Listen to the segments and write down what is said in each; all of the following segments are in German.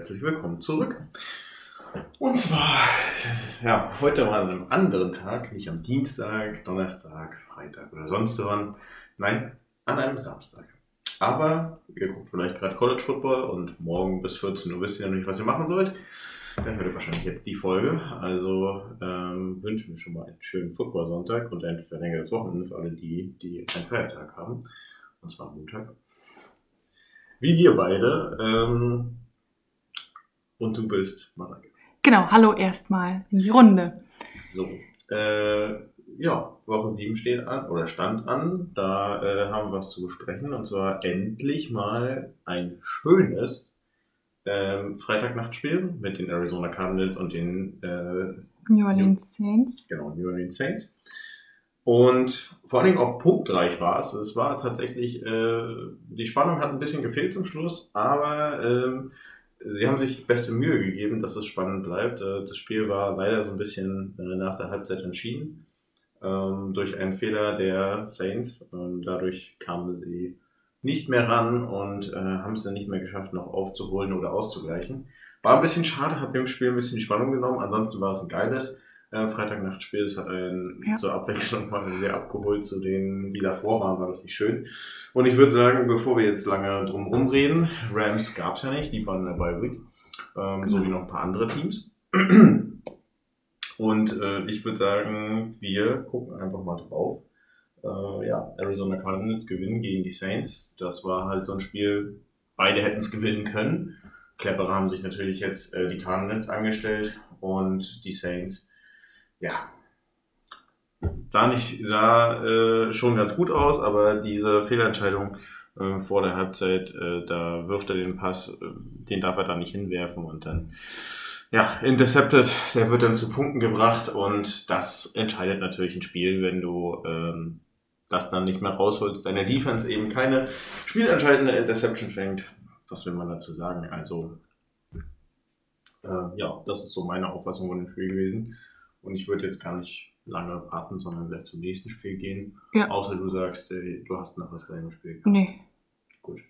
herzlich willkommen zurück. Und zwar, ja, heute mal an einem anderen Tag, nicht am Dienstag, Donnerstag, Freitag oder sonst wann. Nein, an einem Samstag. Aber ihr guckt vielleicht gerade College Football und morgen bis 14 Uhr wisst ihr noch nicht, was ihr machen sollt. Dann hört ihr wahrscheinlich jetzt die Folge. Also ähm, wünschen wir schon mal einen schönen Football-Sonntag und ein verlängertes Wochenende für alle die, die einen Feiertag haben. Und zwar Montag. Wie wir beide. Ähm, und du bist Marek. Genau, hallo erstmal in die Runde. So. Äh, ja, Woche 7 steht an oder stand an. Da äh, haben wir was zu besprechen. Und zwar endlich mal ein schönes ähm, Freitagnachtspiel mit den Arizona Cardinals und den äh, New Orleans Saints. Genau, New Orleans Saints. Und vor allen Dingen auch punktreich war es. Es war tatsächlich, äh, die Spannung hat ein bisschen gefehlt zum Schluss, aber ähm, sie haben sich beste Mühe gegeben, dass es spannend bleibt. Äh, das Spiel war leider so ein bisschen äh, nach der Halbzeit entschieden ähm, durch einen Fehler der Saints. Dadurch kamen sie nicht mehr ran und äh, haben es dann nicht mehr geschafft, noch aufzuholen oder auszugleichen. War ein bisschen schade, hat dem Spiel ein bisschen Spannung genommen. Ansonsten war es ein geiles äh, Freitagnachtspiel. Es hat einen Ja. zur Abwechslung mal sehr abgeholt zu denen, die davor waren, war das nicht schön. Und ich würde sagen, bevor wir jetzt lange drum rumreden, Rams gab es ja nicht, die waren Week, ähm, so Genau. wie noch ein paar andere Teams. Und äh, ich würde sagen, wir gucken einfach mal drauf. Äh, ja, Arizona Cardinals gewinnen gegen die Saints. Das war halt so ein Spiel, beide hätten es gewinnen können. Cleverer haben sich natürlich jetzt äh, die Cardinals angestellt und die Saints, ja, sah nicht, sah äh, schon ganz gut aus, aber diese Fehlentscheidung äh, vor der Halbzeit, äh, da wirft er den Pass, äh, den darf er da nicht hinwerfen und dann, ja, intercepted, der wird dann zu Punkten gebracht und das entscheidet natürlich ein Spiel, wenn du ähm, das dann nicht mehr rausholst, deine Defense eben keine spielentscheidende Interception fängt. Was will man dazu sagen? Also, äh, ja, das ist so meine Auffassung von dem Spiel gewesen. Und ich würde jetzt gar nicht lange warten, sondern gleich zum nächsten Spiel gehen. Ja. Außer du sagst, äh, du hast noch was bei dem Spiel. Nee. Gut.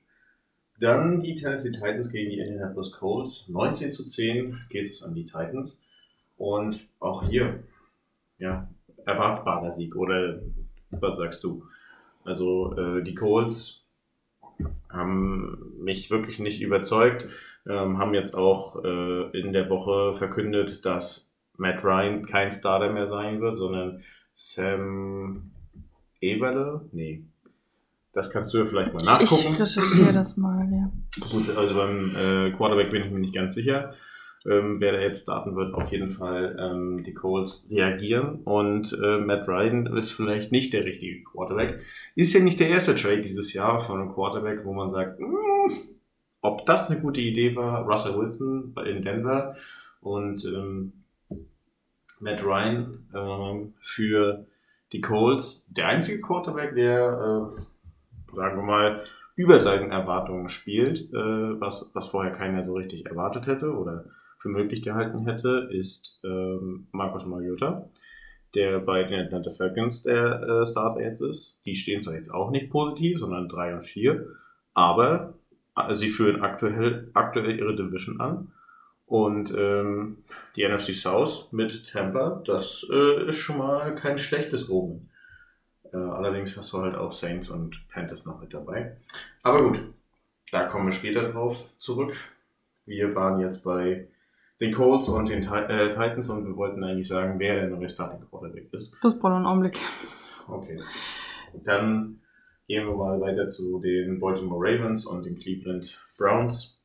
Dann die Tennessee Titans gegen die Indianapolis Colts. 19 zu 10 geht es an die Titans. Und auch hier, ja, erwartbarer Sieg. Oder was sagst du? Also äh, die Colts haben mich wirklich nicht überzeugt, ähm, haben jetzt auch äh, in der Woche verkündet, dass Matt Ryan kein Starter mehr sein wird, sondern Sam Eberle? Nee. Das kannst du ja vielleicht mal nachgucken. Ich recherchiere das mal, ja. Gut, also beim äh, Quarterback bin ich mir nicht ganz sicher. Ähm, wer da jetzt starten wird, auf jeden Fall ähm, die Colts reagieren. Und äh, Matt Ryan ist vielleicht nicht der richtige Quarterback. Ist ja nicht der erste Trade dieses Jahr von einem Quarterback, wo man sagt, "Mm, ob das eine gute Idee war. Russell Wilson in Denver und ähm, Matt Ryan ähm, für die Colts. Der einzige Quarterback, der, äh, sagen wir mal, über seinen Erwartungen spielt, äh, was, was vorher keiner so richtig erwartet hätte oder für möglich gehalten hätte, ist ähm, Marcus Mariota, der bei den Atlanta Falcons der äh, Starter jetzt ist. Die stehen zwar jetzt auch nicht positiv, sondern 3 und 4, aber äh, sie führen aktuell, aktuell ihre Division an. Und ähm, die NFC South mit Tampa, das äh, ist schon mal kein schlechtes Omen. Äh, allerdings hast du halt auch Saints und Panthers noch mit dabei. Aber gut, da kommen wir später drauf zurück. Wir waren jetzt bei den Colts und den äh, Titans und wir wollten eigentlich sagen, wer der neue Starting Quarterback ist. Das braucht einen Augenblick. Okay. Dann gehen wir mal weiter zu den Baltimore Ravens und den Cleveland Browns.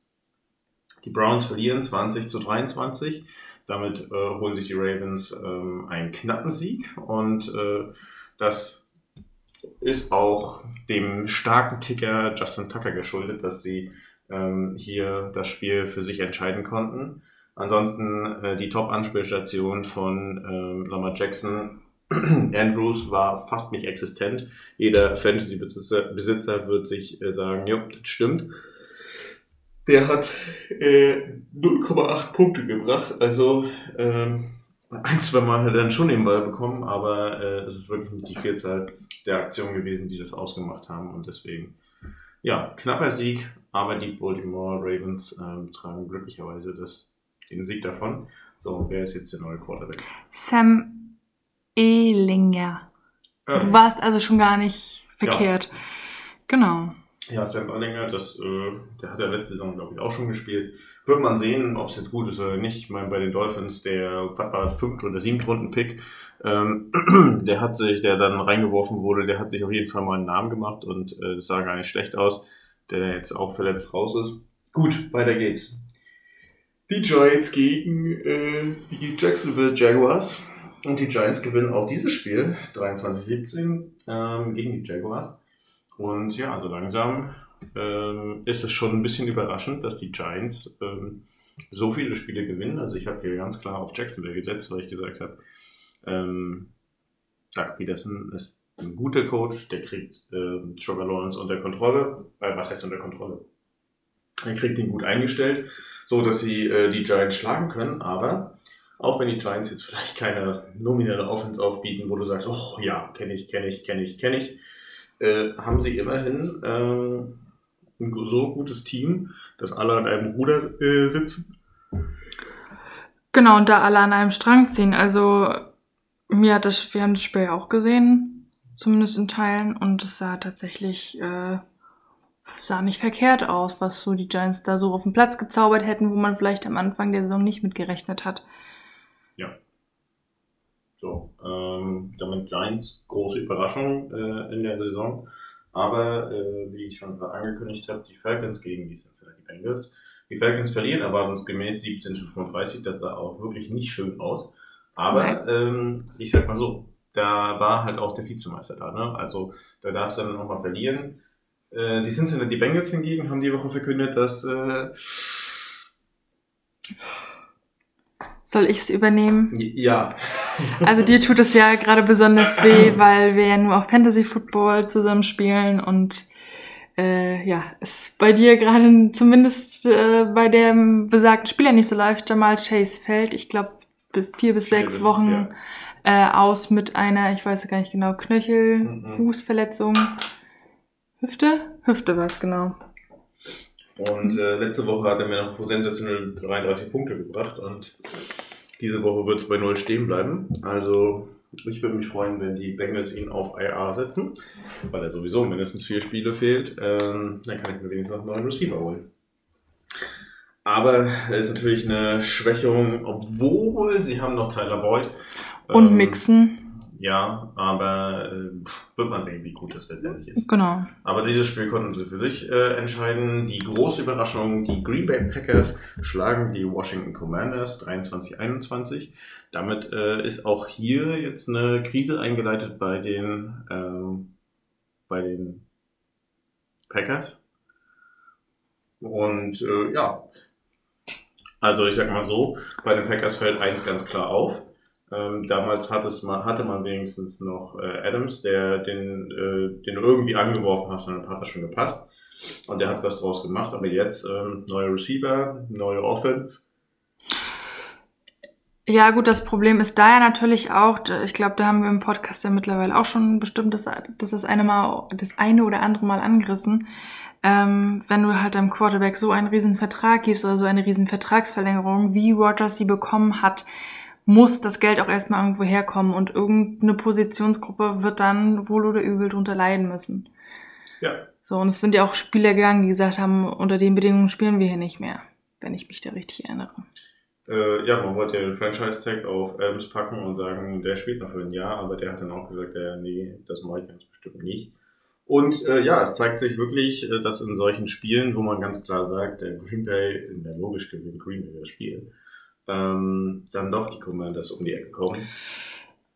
Die Browns verlieren 20 zu 23. Damit äh, holen sich die Ravens ähm, einen knappen Sieg und äh, das ist auch dem starken Kicker Justin Tucker geschuldet, dass sie ähm, hier das Spiel für sich entscheiden konnten. Ansonsten äh, die Top-Anspielstation von ähm, Lamar Jackson Andrews war fast nicht existent. Jeder Fantasy-Besitzer Besitzer wird sich äh, sagen, ja, das stimmt. Der hat äh, 0,8 Punkte gebracht. Also ähm, ein, zwei Mal hat er dann schon den Ball bekommen, aber äh, es ist wirklich nicht die Vielzahl der Aktionen gewesen, die das ausgemacht haben. Und deswegen, Ja, knapper Sieg, aber die Baltimore Ravens ähm, tragen glücklicherweise das, den Sieg davon. So, wer ist jetzt der neue Quarterback? Sam Ehlinger. Ja, Du warst also schon gar nicht verkehrt. Genau. Ja, Sam Erlinger, das, äh, der hat ja letzte Saison, glaube ich, auch schon gespielt. Wird man sehen, ob es jetzt gut ist oder nicht. Ich meine, bei den Dolphins, der, was war das, fünfte oder siebte Runden-Pick, ähm, der hat sich, der dann reingeworfen wurde, der hat sich auf jeden Fall mal einen Namen gemacht und äh, das sah gar nicht schlecht aus, der jetzt auch verletzt raus ist. Gut, weiter geht's. Die Giants gegen äh, die Jacksonville Jaguars. Und die Giants gewinnen auch dieses Spiel, 23-17, ähm, gegen die Jaguars. Und ja, so langsam ähm, ist es schon ein bisschen überraschend, dass die Giants ähm, so viele Spiele gewinnen. Also ich habe hier ganz klar auf Jacksonville gesetzt, weil ich gesagt habe, ähm, Doug Peterson ist ein guter Coach, der kriegt ähm, Trevor Lawrence unter Kontrolle. Äh, was heißt unter Kontrolle? Er kriegt ihn gut eingestellt, so dass sie äh, die Giants schlagen können. Aber auch wenn die Giants jetzt vielleicht keine nominelle Offense aufbieten, wo du sagst, oh ja, kenne ich, kenne ich, kenne ich, kenne ich, äh, haben sie immerhin ähm, ein so gutes Team, dass alle an einem Ruder äh, sitzen. Genau, und da alle an einem Strang ziehen. Also, mir hat das, wir haben das Spiel ja auch gesehen, zumindest in Teilen, und es sah tatsächlich, äh, sah nicht verkehrt aus, was so die Giants da so auf den Platz gezaubert hätten, wo man vielleicht am Anfang der Saison nicht mitgerechnet hat. So, ähm, damit Giants große Überraschung äh, in der Saison. Aber äh, wie ich schon angekündigt habe, die Falcons gegen die Cincinnati Bengals. Die Falcons verlieren erwartungsgemäß 17 zu 35. Das sah auch wirklich nicht schön aus. Aber ähm, ich sag mal so, da war halt auch der Vizemeister da. Ne? Also da darfst du dann nochmal verlieren. Äh, die Cincinnati Bengals hingegen haben die Woche verkündet, dass äh, Soll ich es übernehmen? ja, Also dir tut es ja gerade besonders weh, weil wir ja nur auch Fantasy Football zusammen spielen und äh, ja, es bei dir gerade zumindest äh, bei dem besagten Spieler nicht so läuft, Jamal Chase fällt, ich glaube, vier bis Vier sechs bis- Wochen äh, aus mit einer, ich weiß gar nicht genau, Knöchel, Mhm. Fußverletzung, Hüfte? Hüfte war es, genau. Und äh, letzte Woche hat er mir noch sensationell 33 Punkte gebracht und diese Woche wird es bei 0 stehen bleiben. Also ich würde mich freuen, wenn die Bengals ihn auf IR setzen, weil er sowieso mindestens vier Spiele fehlt. Ähm, dann kann ich mir wenigstens noch einen neuen Receiver holen. Aber es ist natürlich eine Schwächung, obwohl sie haben noch Tyler Boyd. Und Ähm, Mixen, Ja, aber äh, wird man sehen, wie gut das letztendlich ist. genau. Aber dieses Spiel konnten sie für sich äh, entscheiden. Die große Überraschung, die Green Bay Packers schlagen die Washington Commanders 23-21. Damit äh, ist auch hier jetzt eine Krise eingeleitet bei den, ähm, bei den Packers. Und äh, ja, also ich sag mal so, bei den Packers fällt eins ganz klar auf. Ähm, damals hat mal, hatte man wenigstens noch äh, Adams, der den, äh, den irgendwie angeworfen und dann hat er schon gepasst. Und der hat was draus gemacht. Aber jetzt ähm, neue Receiver, neue Offense. Ja, gut, das Problem ist da ja natürlich auch, ich glaube, da haben wir im Podcast ja mittlerweile auch schon bestimmt das, das, das, eine, Mal, das eine oder andere Mal angerissen. Ähm, wenn du halt deinem Quarterback so einen riesen Vertrag gibst oder so eine riesen Vertragsverlängerung, wie Rogers sie bekommen hat, muss das Geld auch erstmal irgendwo herkommen und irgendeine Positionsgruppe wird dann wohl oder übel drunter leiden müssen. Ja. So, und es sind ja auch Spieler gegangen, die gesagt haben, unter den Bedingungen spielen wir hier nicht mehr, wenn ich mich da richtig erinnere. Äh, ja, man wollte ja den Franchise-Tag auf Adams packen und sagen, der spielt noch für ein Jahr, aber der hat dann auch gesagt, äh, nee, das mache ich ganz bestimmt nicht. Und äh, ja, es zeigt sich wirklich, äh, dass in solchen Spielen, wo man ganz klar sagt, der Green Bay, in der logisch gewinnt Green Bay das Spiel, ähm, dann doch die Commanders um die Ecke kommen.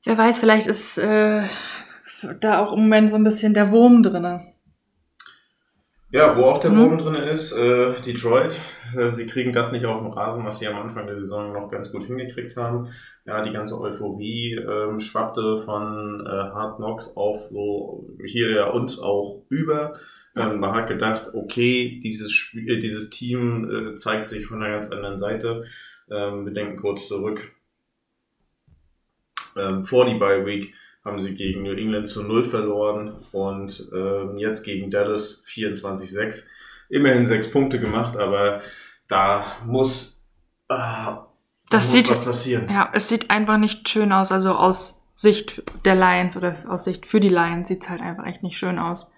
Wer weiß, vielleicht ist äh, da auch im Moment so ein bisschen der Wurm drinne. Ja, wo auch der Mhm. Wurm drin ist, äh, Detroit. Äh, sie kriegen das nicht auf den Rasen, was sie am Anfang der Saison noch ganz gut hingekriegt haben. Ja, die ganze Euphorie ähm, schwappte von äh, Hard Knocks auf so hier ja uns auch über. Ähm, man hat gedacht, okay, dieses Spiel, dieses Team äh, zeigt sich von einer ganz anderen Seite. Ähm, wir denken kurz zurück ähm, vor die Bye Week haben sie gegen New England zu 0 verloren und äh, jetzt gegen Dallas 24-6. Immerhin sechs Punkte gemacht, aber da muss, äh, Das muss sieht- was passieren. Ja, es sieht einfach nicht schön aus. Also aus Sicht der Lions oder aus Sicht für die Lions sieht es halt einfach echt nicht schön aus.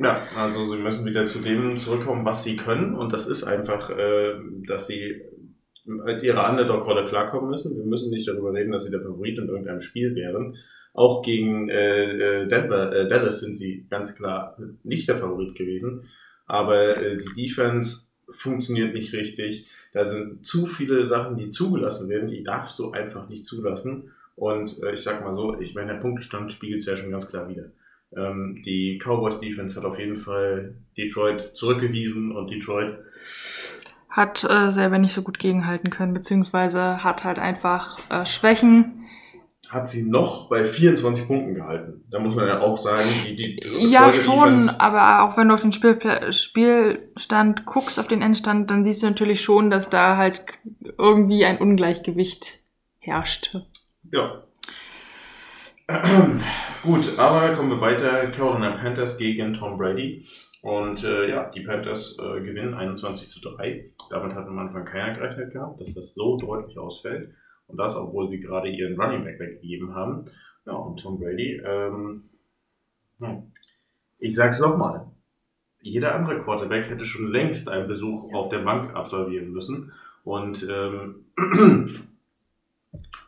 Ja, also sie müssen wieder zu dem zurückkommen, was sie können. Und das ist einfach, äh, dass sie mit ihrer Underdog-Rolle klarkommen müssen. Wir müssen nicht darüber reden, dass sie der Favorit in irgendeinem Spiel wären. Auch gegen äh, äh, Denver, äh, Dallas sind sie ganz klar nicht der Favorit gewesen. Aber äh, die Defense funktioniert nicht richtig. Da sind zu viele Sachen, die zugelassen werden. Die darfst du einfach nicht zulassen. Und äh, ich sag mal so, ich meine, der Punktestand spiegelt es ja schon ganz klar wieder. Ähm, die Cowboys Defense hat auf jeden Fall Detroit zurückgewiesen und Detroit Hat äh, selber nicht so gut gegenhalten können, beziehungsweise hat halt einfach äh, Schwächen. hat sie noch bei 24 Punkten gehalten. Da muss man ja auch sagen, die, die Ja, schon, Defense- aber auch wenn du auf den Spielpla Spielstand guckst, auf den Endstand, dann siehst du natürlich schon, dass da halt irgendwie ein Ungleichgewicht herrscht. Ja. Gut, aber kommen wir weiter. Carolina Panthers gegen Tom Brady. Und äh, ja, die Panthers äh, gewinnen 21 zu 3. Damit hat am Anfang keiner gerechnet gehabt, dass das so deutlich ausfällt. Und das, obwohl sie gerade ihren Running Back weggegeben haben. Ja, und Tom Brady, ähm, hm. ich sag's nochmal. Jeder andere Quarterback hätte schon längst einen Besuch auf der Bank absolvieren müssen. Und ähm,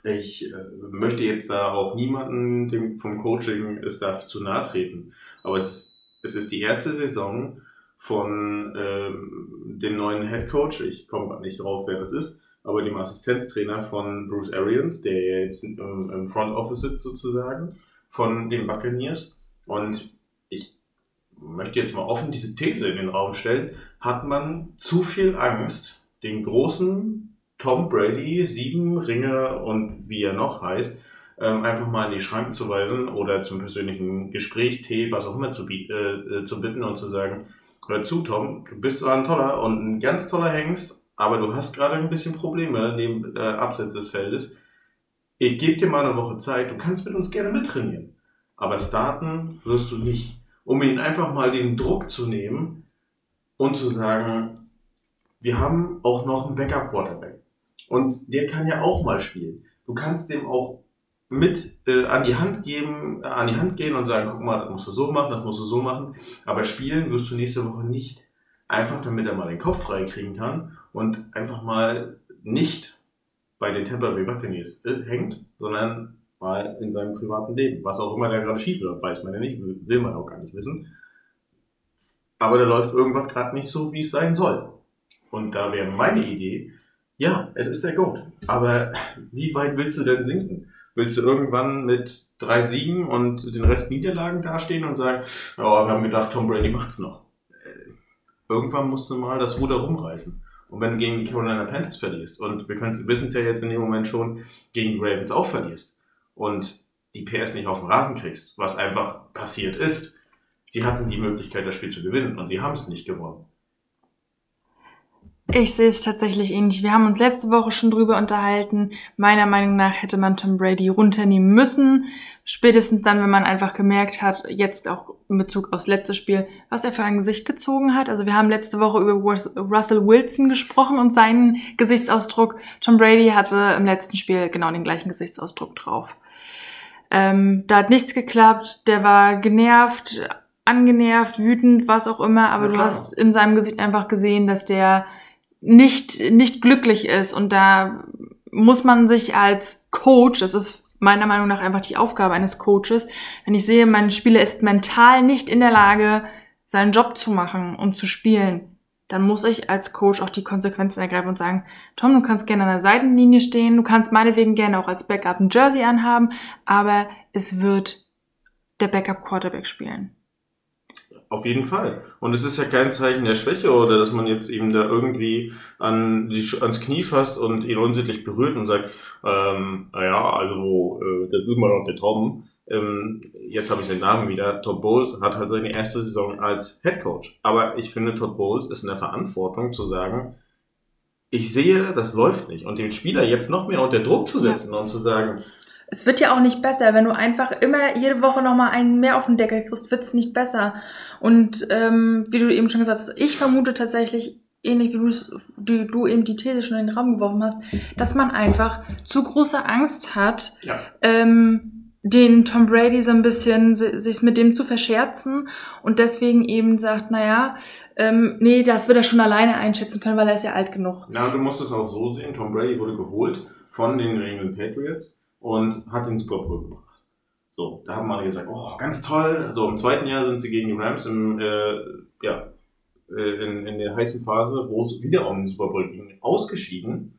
ich äh, möchte jetzt da auch niemanden dem, vom Coaching-Staff zu nahe treten. Aber es ist, es ist die erste Saison von ähm, dem neuen Head Coach. Ich komme nicht drauf, wer das ist, aber dem Assistenztrainer von Bruce Arians, der jetzt ähm, im Front Office sitzt sozusagen, von den Buccaneers. Und ich möchte jetzt mal offen diese These in den Raum stellen. Hat man zu viel Angst, den großen Tom Brady, sieben Ringe und wie er noch heißt, ähm, einfach mal in die Schranken zu weisen oder zum persönlichen Gespräch, Tee, was auch immer zu, äh, äh, zu bitten und zu sagen, hör zu, Tom, du bist zwar ein toller und ein ganz toller Hengst, aber du hast gerade ein bisschen Probleme neben äh, abseits des Feldes. Ich gebe dir mal eine Woche Zeit, du kannst mit uns gerne mittrainieren. Aber starten wirst du nicht. Um ihn einfach mal den Druck zu nehmen und zu sagen, wir haben auch noch einen Backup-Quarterback. Und der kann ja auch mal spielen. Du kannst dem auch mit äh, an die Hand geben, äh, an die Hand gehen und sagen, guck mal, das musst du so machen, das musst du so machen. Aber spielen wirst du nächste Woche nicht. Einfach damit er mal den Kopf frei kriegen kann und einfach mal nicht bei den Tampa Bay Buccaneers äh, hängt, sondern mal in seinem privaten Leben. Was auch immer da gerade schief läuft, weiß man ja nicht, will man auch gar nicht wissen. Aber da läuft irgendwas gerade nicht so, wie es sein soll. Und da wäre meine Idee, ja, es ist der Goat. Aber wie weit willst du denn sinken? Willst du irgendwann mit drei Siegen und den Rest Niederlagen dastehen und sagen, ja, wir haben gedacht, Tom Brady macht's noch. Äh, Irgendwann musst du mal das Ruder rumreißen. Und wenn du gegen die Carolina Panthers verlierst, und wir wissen es ja jetzt in dem Moment schon, gegen die Ravens auch verlierst, und die PS nicht auf den Rasen kriegst, was einfach passiert ist, sie hatten die Möglichkeit, das Spiel zu gewinnen, und sie haben es nicht gewonnen. Ich sehe es tatsächlich ähnlich. Wir haben uns letzte Woche schon drüber unterhalten. Meiner Meinung nach hätte man Tom Brady runternehmen müssen. Spätestens dann, wenn man einfach gemerkt hat, jetzt auch in Bezug aufs letzte Spiel, was er für ein Gesicht gezogen hat. Also wir haben letzte Woche über Rus- Russell Wilson gesprochen und seinen Gesichtsausdruck. Tom Brady hatte im letzten Spiel genau den gleichen Gesichtsausdruck drauf. Ähm, da hat nichts geklappt. Der war genervt, angenervt, wütend, was auch immer. Aber Na du hast in seinem Gesicht einfach gesehen, dass der nicht, nicht glücklich ist. Und da muss man sich als Coach, das ist meiner Meinung nach einfach die Aufgabe eines Coaches, wenn ich sehe, mein Spieler ist mental nicht in der Lage, seinen Job zu machen und zu spielen, dann muss ich als Coach auch die Konsequenzen ergreifen und sagen, Tom, du kannst gerne an der Seitenlinie stehen, du kannst meinetwegen gerne auch als Backup ein Jersey anhaben, aber es wird der Backup Quarterback spielen. Auf jeden Fall. Und es ist ja kein Zeichen der Schwäche oder dass man jetzt eben da irgendwie an die, ans Knie fasst und ihn unsittlich berührt und sagt, ähm, naja, also äh, das ist immer noch der Tom. Ähm, jetzt habe ich seinen Namen wieder. Todd Bowles hat halt seine erste Saison als Head Coach. Aber ich finde, Todd Bowles ist in der Verantwortung zu sagen, ich sehe, das läuft nicht. Und den Spieler jetzt noch mehr unter Druck zu setzen und zu sagen, Es wird ja auch nicht besser, wenn du einfach immer jede Woche nochmal einen mehr auf den Deckel kriegst, wird's nicht besser. Und ähm, wie du eben schon gesagt hast, ich vermute tatsächlich, ähnlich wie du, du eben die These schon in den Raum geworfen hast, dass man einfach zu große Angst hat, Ja. ähm, den Tom Brady so ein bisschen si- sich mit dem zu verscherzen und deswegen eben sagt, naja, ähm, nee, das wird er schon alleine einschätzen können, weil er ist ja alt genug. Na, du musst es auch so sehen, Tom Brady wurde geholt von den New England Patriots und hat den Super Bowl gebracht. So, da haben alle gesagt, oh, ganz toll. So, im zweiten Jahr sind sie gegen die Rams im, äh, ja, äh, in, in der heißen Phase, wo es wieder um den Super Bowl ging, ausgeschieden.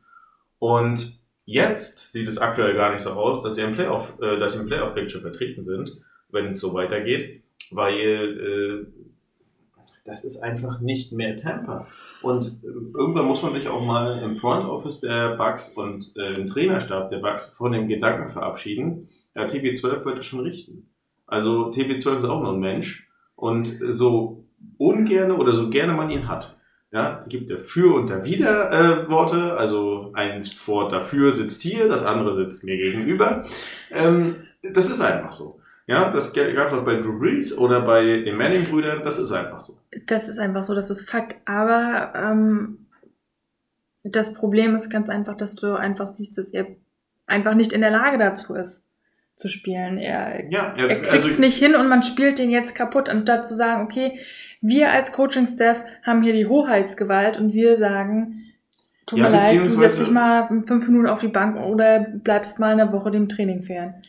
Und jetzt sieht es aktuell gar nicht so aus, dass sie im Playoff, äh, dass sie im Playoff-Picture vertreten sind, wenn es so weitergeht, weil äh, das ist einfach nicht mehr Tampa. Und äh, irgendwann muss man sich auch mal im Front Office der Bucks und äh, im Trainerstab der Bucks von dem Gedanken verabschieden, ja, TB12 wird es schon richten. Also TB12 ist auch nur ein Mensch und äh, so ungerne oder so gerne man ihn hat, ja, gibt er für und dawider äh, Worte, also eins vor dafür sitzt hier, das andere sitzt mir gegenüber. Ähm, das ist einfach so. Ja, das gab es auch bei Drew Brees oder bei den Manning-Brüdern, das ist einfach so. Das ist einfach so, das ist Fakt. Aber ähm, das Problem ist ganz einfach, dass du einfach siehst, dass er einfach nicht in der Lage dazu ist, zu spielen. Er, Ja, er kriegt es nicht hin und man spielt den jetzt kaputt, anstatt zu sagen, okay, wir als Coaching-Staff haben hier die Hoheitsgewalt und wir sagen, tut Ja, mir leid, du setzt dich mal fünf Minuten auf die Bank oder bleibst mal eine Woche dem Training fern.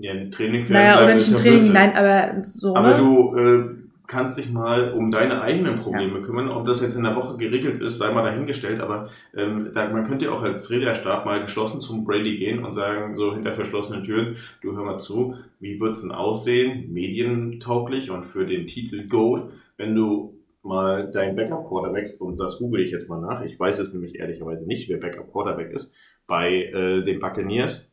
Ja, ein Training für Naja, oder nicht ja Training, Blödsinn. nein, aber so, Aber ne? du äh, kannst dich mal um deine eigenen Probleme kümmern. Ob das jetzt in der Woche geregelt ist, sei mal dahingestellt. Aber ähm, da, man könnte ja auch als Trainerstab mal geschlossen zum Brady gehen und sagen, so hinter verschlossenen Türen, du hör mal zu, wie wird's denn aussehen, medientauglich und für den Titel Gold, wenn du mal dein Backup-Quarterback, und das google ich jetzt mal nach, ich weiß es nämlich ehrlicherweise nicht, wer Backup-Quarterback ist, bei äh, den Buccaneers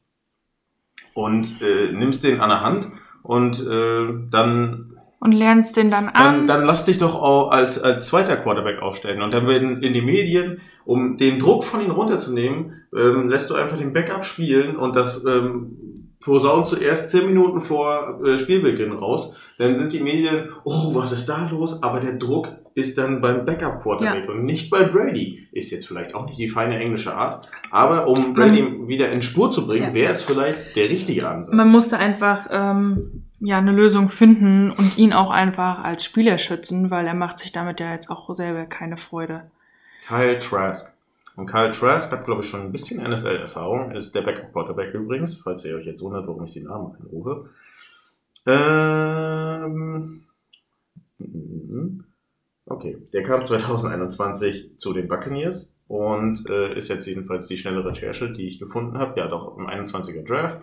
und äh, nimmst den an der Hand und äh, dann und lernst den dann dann, an. dann lass dich doch auch als, als zweiter Quarterback aufstellen. Und dann werden in die Medien, um den Druck von ihm runterzunehmen, ähm, lässt du einfach den Backup spielen und das ähm, posaunt zuerst zehn Minuten vor äh, Spielbeginn raus. Dann sind die Medien, oh, was ist da los? Aber der Druck ist dann beim Backup Quarterback und nicht bei Brady. Ist jetzt vielleicht auch nicht die feine englische Art, aber um Brady wieder in Spur zu bringen, Ja. wäre es vielleicht der richtige Ansatz. Man musste einfach ähm, ja eine Lösung finden und ihn auch einfach als Spieler schützen, weil er macht sich damit ja jetzt auch selber keine Freude. Kyle Trask. Und Kyle Trask hat, glaube ich, schon ein bisschen NFL-Erfahrung, ist der Backup-Quarterback übrigens, falls ihr euch jetzt wundert, warum ich den Namen einrufe. Ähm, mhm. okay, der kam 2021 zu den Buccaneers und äh, ist jetzt jedenfalls die schnelle Recherche, die ich gefunden habe. Ja, doch im 21er Draft.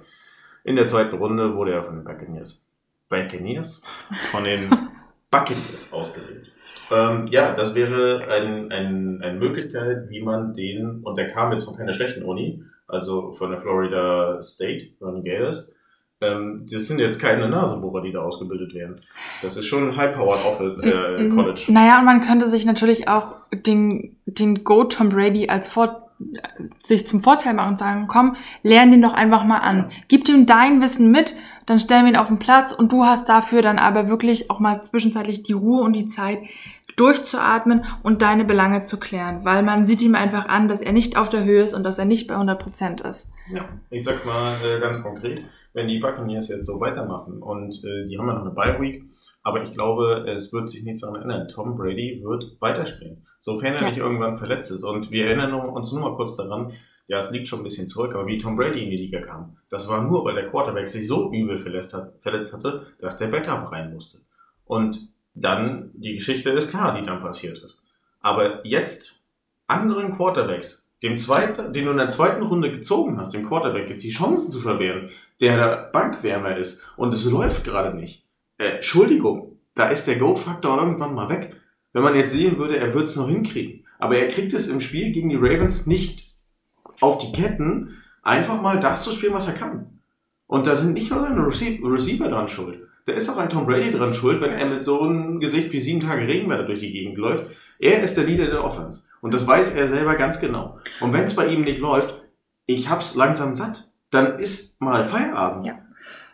In der zweiten Runde wurde er von den Buccaneers. Buccaneers? Von den Buccaneers ausgewählt. Ähm, ja, das wäre ein, ein, eine Möglichkeit, wie man den, und der kam jetzt von keiner schlechten Uni, also von der Florida State, von Gators. Ähm, das sind jetzt keine Nasenbohrer, die da ausgebildet werden. Das ist schon ein High-Powered Office, äh, Mhm. College. Naja, und man könnte sich natürlich auch den, den Go Tom Brady als Vor sich zum Vorteil machen und sagen, komm, lern den doch einfach mal an. Gib ihm dein Wissen mit, dann stellen wir ihn auf den Platz und du hast dafür dann aber wirklich auch mal zwischenzeitlich die Ruhe und die Zeit, durchzuatmen und deine Belange zu klären, weil man sieht ihm einfach an, dass er nicht auf der Höhe ist und dass er nicht bei 100 Prozent ist. Ja, ich sag mal äh, ganz konkret, wenn die Buccaneers jetzt so weitermachen und äh, die haben ja noch eine Bye Week, aber ich glaube, es wird sich nichts daran ändern. Tom Brady wird weiterspielen, sofern er Ja. nicht irgendwann verletzt ist. Und wir erinnern uns nur mal kurz daran, ja, es liegt schon ein bisschen zurück, aber wie Tom Brady in die Liga kam, das war nur, weil der Quarterback sich so übel verletzt, hat, verletzt hatte, dass der Backup rein musste. Und dann, die Geschichte ist klar, die dann passiert ist. Aber jetzt anderen Quarterbacks, dem zweiten, den du in der zweiten Runde gezogen hast, dem Quarterback jetzt die Chancen zu verwehren, der Bankwärmer ist und es läuft gerade nicht. Äh, Entschuldigung, da ist der Goat-Faktor irgendwann mal weg. Wenn man jetzt sehen würde, er wird es noch hinkriegen. Aber er kriegt es im Spiel gegen die Ravens nicht auf die Ketten, einfach mal das zu spielen, was er kann. Und da sind nicht nur seine Receiver dran schuld. Da ist auch ein Tom Brady dran schuld, wenn er mit so einem Gesicht wie sieben Tage Regenwetter durch die Gegend läuft. Er ist der Leader der Offense. Und das weiß er selber ganz genau. Und wenn es bei ihm nicht läuft, ich hab's langsam satt. dann ist mal Feierabend. Ja.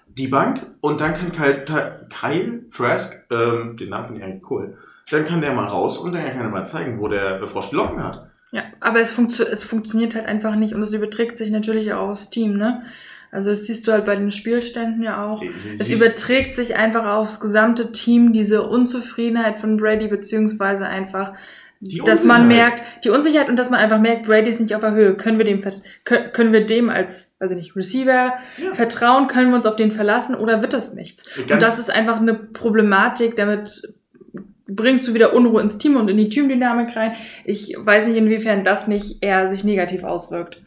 Die Bank und dann kann Kyle, Kyle Trask, ähm, den Namen finde ich eigentlich cool, dann kann der mal raus und dann kann er mal zeigen, wo der Frosch die Locken hat. Ja, aber es, funktio es funktioniert halt einfach nicht und es überträgt sich natürlich auch aufs Team, ne? Also das siehst du halt bei den Spielständen ja auch. Es überträgt sich einfach aufs gesamte Team, diese Unzufriedenheit von Brady, beziehungsweise einfach, dass man merkt, die Unsicherheit und dass man einfach merkt, Brady ist nicht auf der Höhe. Können wir dem, können, wir dem als, also nicht Receiver Ja. vertrauen, können wir uns auf den verlassen oder wird das nichts? Ganz- und das ist einfach eine Problematik, damit bringst du wieder Unruhe ins Team und in die Teamdynamik rein. Ich weiß nicht, inwiefern das nicht eher sich negativ auswirkt.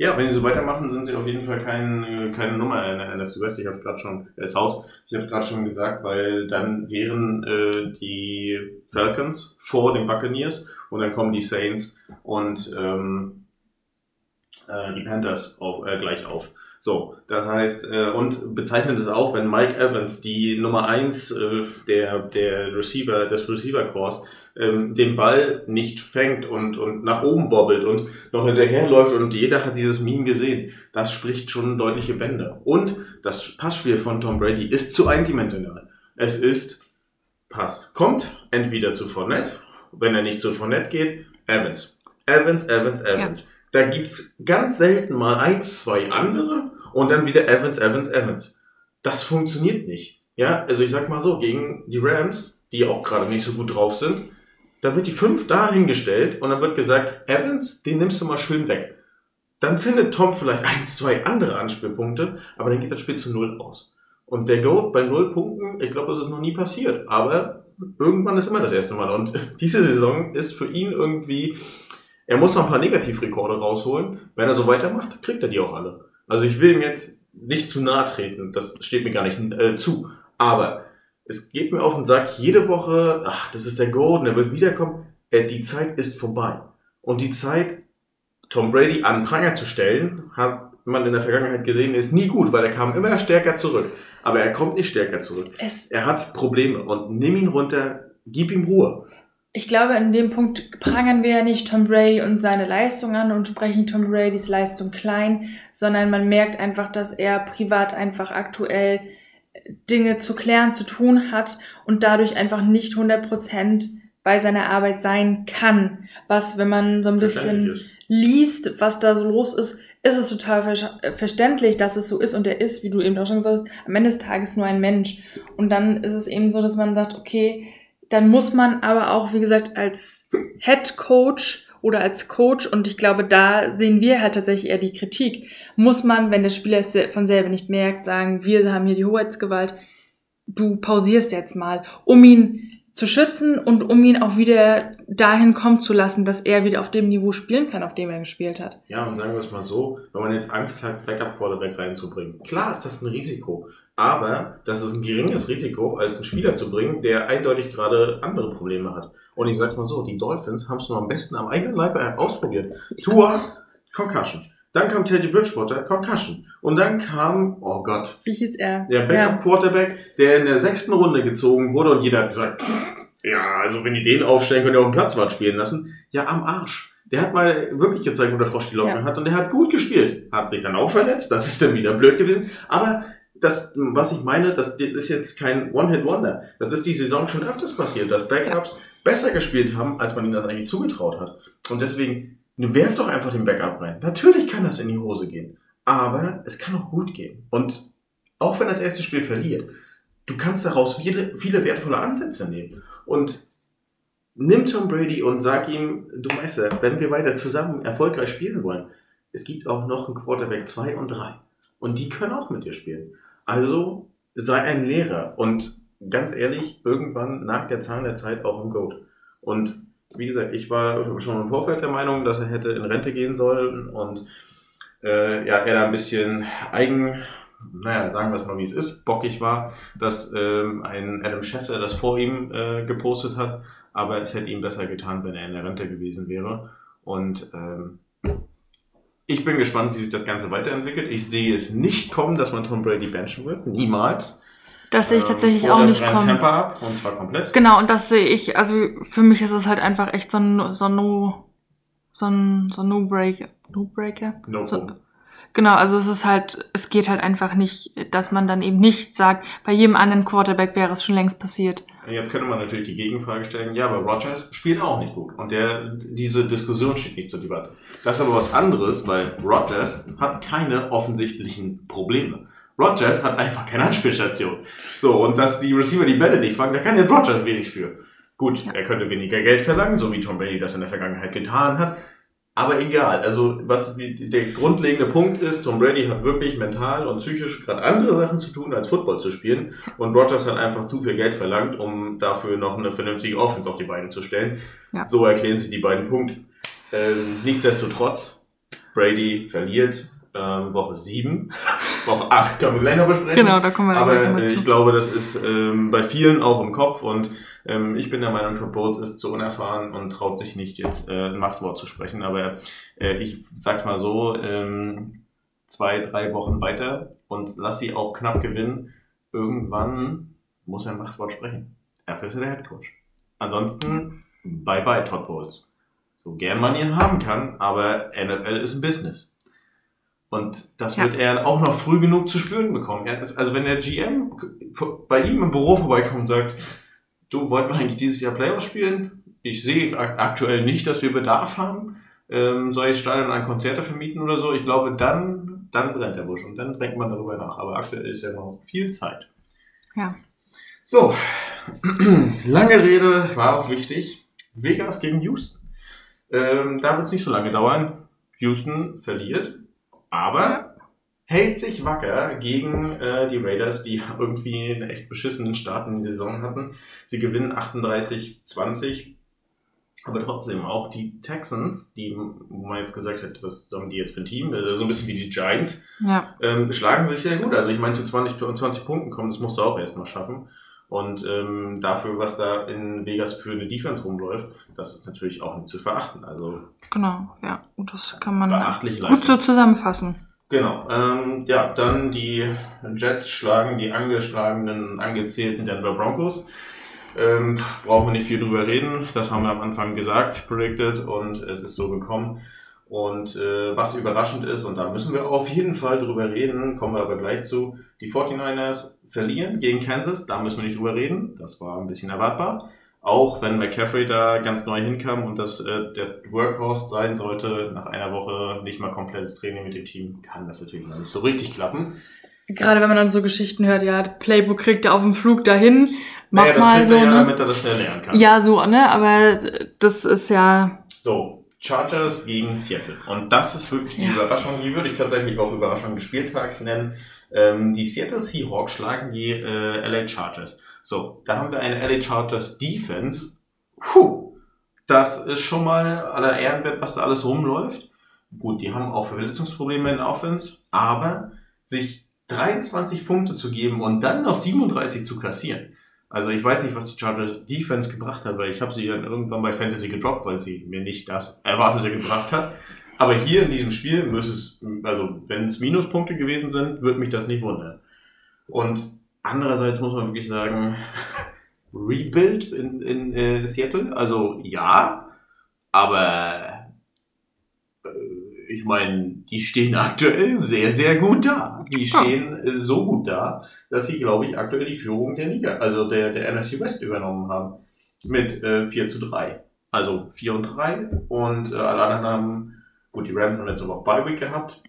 Ja, wenn sie so weitermachen, sind sie auf jeden Fall kein, äh, keine Nummer in der NFC West. Ich habe gerade schon, äh, ich habe gerade schon gesagt, weil dann wären äh, die Falcons vor den Buccaneers und dann kommen die Saints und ähm, äh, die Panthers auf, äh, gleich auf. So, das heißt, äh, und bezeichnet es auch, wenn Mike Evans, die Nummer eins äh, der, der Receiver, des Receiver-Cores, ähm, den Ball nicht fängt und, und nach oben bobbelt und noch hinterherläuft und jeder hat dieses Meme gesehen. Das spricht schon deutliche Bände. Und das Passspiel von Tom Brady ist zu eindimensional. Es ist Pass. Kommt entweder zu Fournette, wenn er nicht zu Fournette geht, Evans. Evans, Evans, Evans. Da gibt's ganz selten mal eins, zwei andere und dann wieder Evans, Evans, Evans. Das funktioniert nicht. Ja, also ich sag mal so, gegen die Rams, die auch gerade nicht so gut drauf sind, da wird die fünf da hingestellt und dann wird gesagt, Evans, den nimmst du mal schön weg. Dann findet Tom vielleicht eins, zwei andere Anspielpunkte, aber dann geht das Spiel zu null aus. Und der Goat bei null Punkten, ich glaube, das ist noch nie passiert. Aber irgendwann ist immer das erste Mal. Und diese Saison ist für ihn irgendwie, er muss noch ein paar Negativrekorde rausholen. Wenn er so weitermacht, kriegt er die auch alle. Also ich will ihm jetzt nicht zu nahe treten, das steht mir gar nicht äh, zu. Aber es geht mir auf den Sack, jede Woche, ach, das ist der Goat, und er wird wiederkommen. Äh, die Zeit ist vorbei. Und die Zeit, Tom Brady an Pranger zu stellen, hat man in der Vergangenheit gesehen, ist nie gut, weil er kam immer stärker zurück. Aber er kommt nicht stärker zurück. Es, Er hat Probleme und nimm ihn runter, gib ihm Ruhe. ich glaube, in dem Punkt prangern wir ja nicht Tom Brady und seine Leistung an und sprechen Tom Bradys Leistung klein, sondern man merkt einfach, dass er privat einfach aktuell Dinge zu klären, zu tun hat und dadurch einfach nicht 100% bei seiner Arbeit sein kann. Was, wenn man so ein bisschen liest, was da so los ist, ist es total ver verständlich, dass es so ist und er ist, wie du eben auch schon gesagt hast, am Ende des Tages nur ein Mensch. Und dann ist es eben so, dass man sagt, okay, dann muss man aber auch, wie gesagt, als Head Coach oder als Coach, und ich glaube, da sehen wir halt tatsächlich eher die Kritik, muss man, wenn der Spieler es von selber nicht merkt, sagen, wir haben hier die Hoheitsgewalt, du pausierst jetzt mal, um ihn zu schützen und um ihn auch wieder dahin kommen zu lassen, dass er wieder auf dem Niveau spielen kann, auf dem er gespielt hat. Ja, und sagen wir es mal so, wenn man jetzt Angst hat, Backup-Quarterback reinzubringen. Klar ist das ein Risiko, aber das ist ein geringes Risiko, als einen Spieler zu bringen, der eindeutig gerade andere Probleme hat. Und ich sag's mal so, die Dolphins haben es nur am besten am eigenen Leib ausprobiert. Tua, Concussion. Dann kam Teddy Bridgewater, Concussion. Und dann kam, oh Gott, Wie hieß er? der Backup-Quarterback, der in der sechsten Runde gezogen wurde und jeder hat gesagt, ja, also wenn die den aufstellen, könnt ihr auch einen Platzwart spielen lassen. Ja, am Arsch. Der hat mal wirklich gezeigt, wo der Frosch die Locken Ja. hat und der hat gut gespielt. Hat sich dann auch verletzt, das ist dann wieder blöd gewesen. Aber das, was ich meine, das ist jetzt kein One-Hit-Wonder. Das ist die Saison schon öfters passiert, dass Backups besser gespielt haben, als man ihnen das eigentlich zugetraut hat. Und deswegen, werf doch einfach den Backup rein. Natürlich kann das in die Hose gehen. Aber es kann auch gut gehen. Und auch wenn das erste Spiel verliert, du kannst daraus viele, viele wertvolle Ansätze nehmen. Und nimm Tom Brady und sag ihm, du Meister, wenn wir weiter zusammen erfolgreich spielen wollen, es gibt auch noch einen Quarterback 2 und 3. Und die können auch mit dir spielen. Also sei ein Lehrer. Und ganz ehrlich, irgendwann nagt der Zahn der Zeit auch im Goat. Und wie gesagt, ich war schon im Vorfeld der Meinung, dass er hätte in Rente gehen sollen und äh, ja, er da ein bisschen eigen, naja, sagen wir es mal wie es ist, bockig war, dass ähm, ein Adam Schefter das vor ihm äh, gepostet hat, aber es hätte ihm besser getan, wenn er in der Rente gewesen wäre. Und ähm, ich bin gespannt, wie sich das Ganze weiterentwickelt. Ich sehe es nicht kommen, dass man Tom Brady benchen wird. Niemals. Das sehe ich Ähm, tatsächlich vor auch nicht kommen. Temper ab, und zwar komplett. Genau, und das sehe ich, also für mich ist es halt einfach echt so ein, so ein No, so ein, so ein No-Breaker. No-Breaker? No so. Genau, also es ist halt, es geht halt einfach nicht, dass man dann eben nicht sagt, bei jedem anderen Quarterback wäre es schon längst passiert. Jetzt könnte man natürlich die Gegenfrage stellen, ja, aber Rogers spielt auch nicht gut. Und der, diese Diskussion steht nicht zur Debatte. Das ist aber was anderes, weil Rogers hat keine offensichtlichen Probleme. Rogers hat einfach keine Anspielstation. So, und dass die Receiver die Bälle nicht fangen, da kann jetzt Rogers wenig für. Gut, er könnte weniger Geld verlangen, so wie Tom Brady das in der Vergangenheit getan hat. Aber egal, also was der grundlegende Punkt ist, Tom Brady hat wirklich mental und psychisch gerade andere Sachen zu tun, als Football zu spielen. Und Rogers hat einfach zu viel Geld verlangt, um dafür noch eine vernünftige Offense auf die Beine zu stellen. Ja. So erklären sich die beiden Punkte. Ähm, nichtsdestotrotz, Brady verliert ähm, Woche 7. Woche 8 können wir gleich noch besprechen. Genau, da kommen wir Aber äh, ich glaube, das ist ähm, bei vielen auch im Kopf und ähm, ich bin der Meinung, Todd Bowles ist zu unerfahren und traut sich nicht jetzt äh, ein Machtwort zu sprechen. Aber äh, ich sag's mal so, ähm, zwei, drei Wochen weiter und lass sie auch knapp gewinnen. Irgendwann muss er ein Machtwort sprechen. Er wird der Headcoach. Ansonsten, bye bye Todd Bowles. So gern man ihn haben kann, aber NFL ist ein Business. Und das ja. wird er auch noch früh genug zu spüren bekommen. Ist, also wenn der GM bei ihm im Büro vorbeikommt und sagt, du wollten wir eigentlich dieses Jahr Playoffs spielen? Ich sehe aktuell nicht, dass wir Bedarf haben. Ähm, soll ich Stadion an Konzerte vermieten oder so? Ich glaube, dann, dann brennt der Busch und dann denkt man darüber nach. Aber aktuell ist ja noch viel Zeit. Ja. So, lange Rede war auch wichtig. Vegas gegen Houston. Ähm, da wird es nicht so lange dauern. Houston verliert aber hält sich wacker gegen äh, die Raiders, die irgendwie einen echt beschissenen Start in die Saison hatten. Sie gewinnen 38-20. Aber trotzdem auch die Texans, die, wo man jetzt gesagt hat, was haben die jetzt für ein Team? Äh, so ein bisschen wie die Giants, ja. ähm, schlagen sich sehr gut. Also ich meine, zu 20, 20 Punkten kommen, das musst du auch erstmal schaffen. Und ähm, dafür, was da in Vegas für eine Defense rumläuft, das ist natürlich auch nicht zu verachten. Also genau, ja, und das kann man gut so zusammenfassen. Genau, ähm, ja, dann die Jets schlagen die angeschlagenen, angezählten Denver Broncos. Ähm, brauchen wir nicht viel drüber reden, das haben wir am Anfang gesagt, predicted und es ist so gekommen. Und äh, was überraschend ist, und da müssen wir auf jeden Fall drüber reden, kommen wir aber gleich zu, die 49ers verlieren gegen Kansas, da müssen wir nicht drüber reden, das war ein bisschen erwartbar. Auch wenn McCaffrey da ganz neu hinkam und das äh, der Workhorse sein sollte, nach einer Woche nicht mal komplettes Training mit dem Team, kann das natürlich noch nicht so richtig klappen. Gerade wenn man dann so Geschichten hört, ja, Playbook kriegt er auf dem Flug dahin, macht naja, das mal so, er ja, ne? damit er das schnell lernen kann. Ja, so, ne, aber das ist ja... So, Chargers gegen Seattle. Und das ist wirklich die ja. Überraschung. Die würde ich tatsächlich auch Überraschung des Spieltags nennen. Ähm, die Seattle Seahawks schlagen die äh, LA Chargers. So, da haben wir eine LA Chargers Defense. Puh, das ist schon mal aller Ehren wert, was da alles rumläuft. Gut, die haben auch Verletzungsprobleme in Offense, aber sich 23 Punkte zu geben und dann noch 37 zu kassieren, also ich weiß nicht, was die Chargers Defense gebracht hat, weil ich habe sie dann irgendwann bei Fantasy gedroppt, weil sie mir nicht das Erwartete gebracht hat. Aber hier in diesem Spiel müsste es, also wenn es Minuspunkte gewesen sind, würde mich das nicht wundern. Und andererseits muss man wirklich sagen, Rebuild in, in äh, Seattle, also ja, aber äh, ich meine, die stehen aktuell sehr, sehr gut da. Die stehen ja. so gut da, dass sie, glaube ich, aktuell die Führung der Liga, also der, der NFC West übernommen haben. Mit äh, 4 zu 3. Also 4 und 3. Und äh, alle anderen haben, gut, die Rams haben letzte Woche Bye Week gehabt.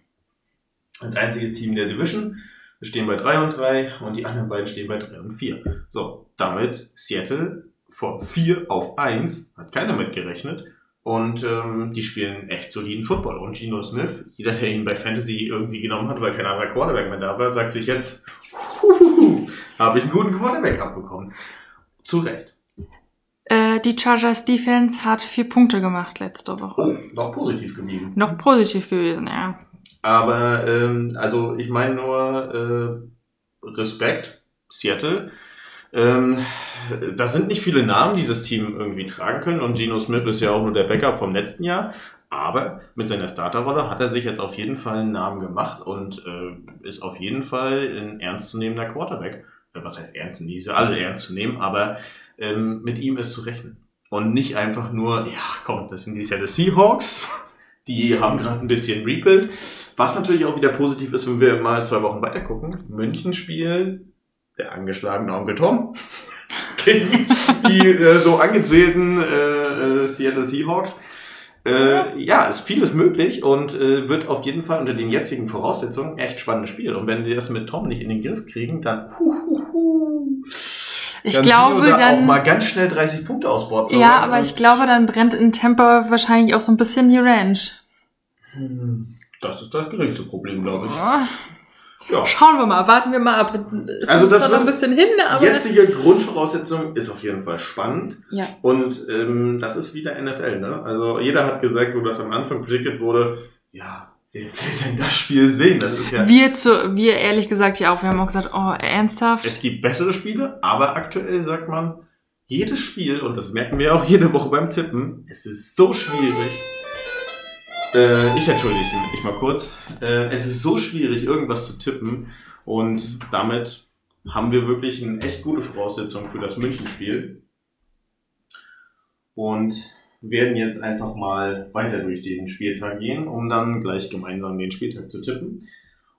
Als einziges Team der Division. Wir stehen bei 3 und 3 und die anderen beiden stehen bei 3 und 4. So, damit Seattle von 4 auf 1, hat keiner mitgerechnet, und ähm, die spielen echt soliden Football. Und Geno Smith, jeder, der ihn bei Fantasy irgendwie genommen hat, weil kein anderer Quarterback mehr da war, sagt sich jetzt, habe ich einen guten Quarterback abbekommen. Zu Recht. Äh, die Chargers Defense hat vier Punkte gemacht letzte Woche. Oh, noch positiv geblieben. Noch positiv gewesen, ja. Aber, ähm, also ich meine nur äh, Respekt, Seattle ähm, da sind nicht viele Namen, die das Team irgendwie tragen können und Geno Smith ist ja auch nur der Backup vom letzten Jahr. Aber mit seiner Starterrolle hat er sich jetzt auf jeden Fall einen Namen gemacht und äh, ist auf jeden Fall ein ernstzunehmender Quarterback. Äh, was heißt ernst? Die sind alle ernst zu nehmen, aber ähm, mit ihm ist zu rechnen. Und nicht einfach nur, ja komm, das sind die Seattle Seahawks, die haben gerade ein bisschen Rebuild. Was natürlich auch wieder positiv ist, wenn wir mal zwei Wochen weiter gucken. München Spiel, der angeschlagene Onkel Tom gegen die äh, so angezählten äh, äh, Seattle Seahawks. Äh, ja, ist vieles möglich und äh, wird auf jeden Fall unter den jetzigen Voraussetzungen echt spannendes Spiel. Und wenn wir das mit Tom nicht in den Griff kriegen, dann huhuhu, Ich dann glaube, da auch dann. mal ganz schnell 30 Punkte aus Bord Ja, aber ich glaube, dann brennt in Tampa wahrscheinlich auch so ein bisschen die Ranch. Hm, Das ist das geringste Problem, glaube ich. Oh. Ja. Schauen wir mal, warten wir mal ab. Es Also das noch ein wird bisschen hin, aber. Jetzige Grundvoraussetzung ist auf jeden Fall spannend. Ja. Und ähm, das ist wieder NFL, ne? Also jeder hat gesagt, wo das am Anfang predicted wurde, ja, wer will denn das Spiel sehen? Das ist ja. Wir, zu, wir ehrlich gesagt ja auch, wir haben auch gesagt, oh, ernsthaft? Es gibt bessere Spiele, aber aktuell sagt man, jedes Spiel, und das merken wir auch jede Woche beim Tippen, es ist so schwierig. Äh, ich entschuldige mich mal kurz. Äh, es ist so schwierig, irgendwas zu tippen. Und damit haben wir wirklich eine echt gute Voraussetzung für das Münchenspiel. Und werden jetzt einfach mal weiter durch den Spieltag gehen, um dann gleich gemeinsam den Spieltag zu tippen.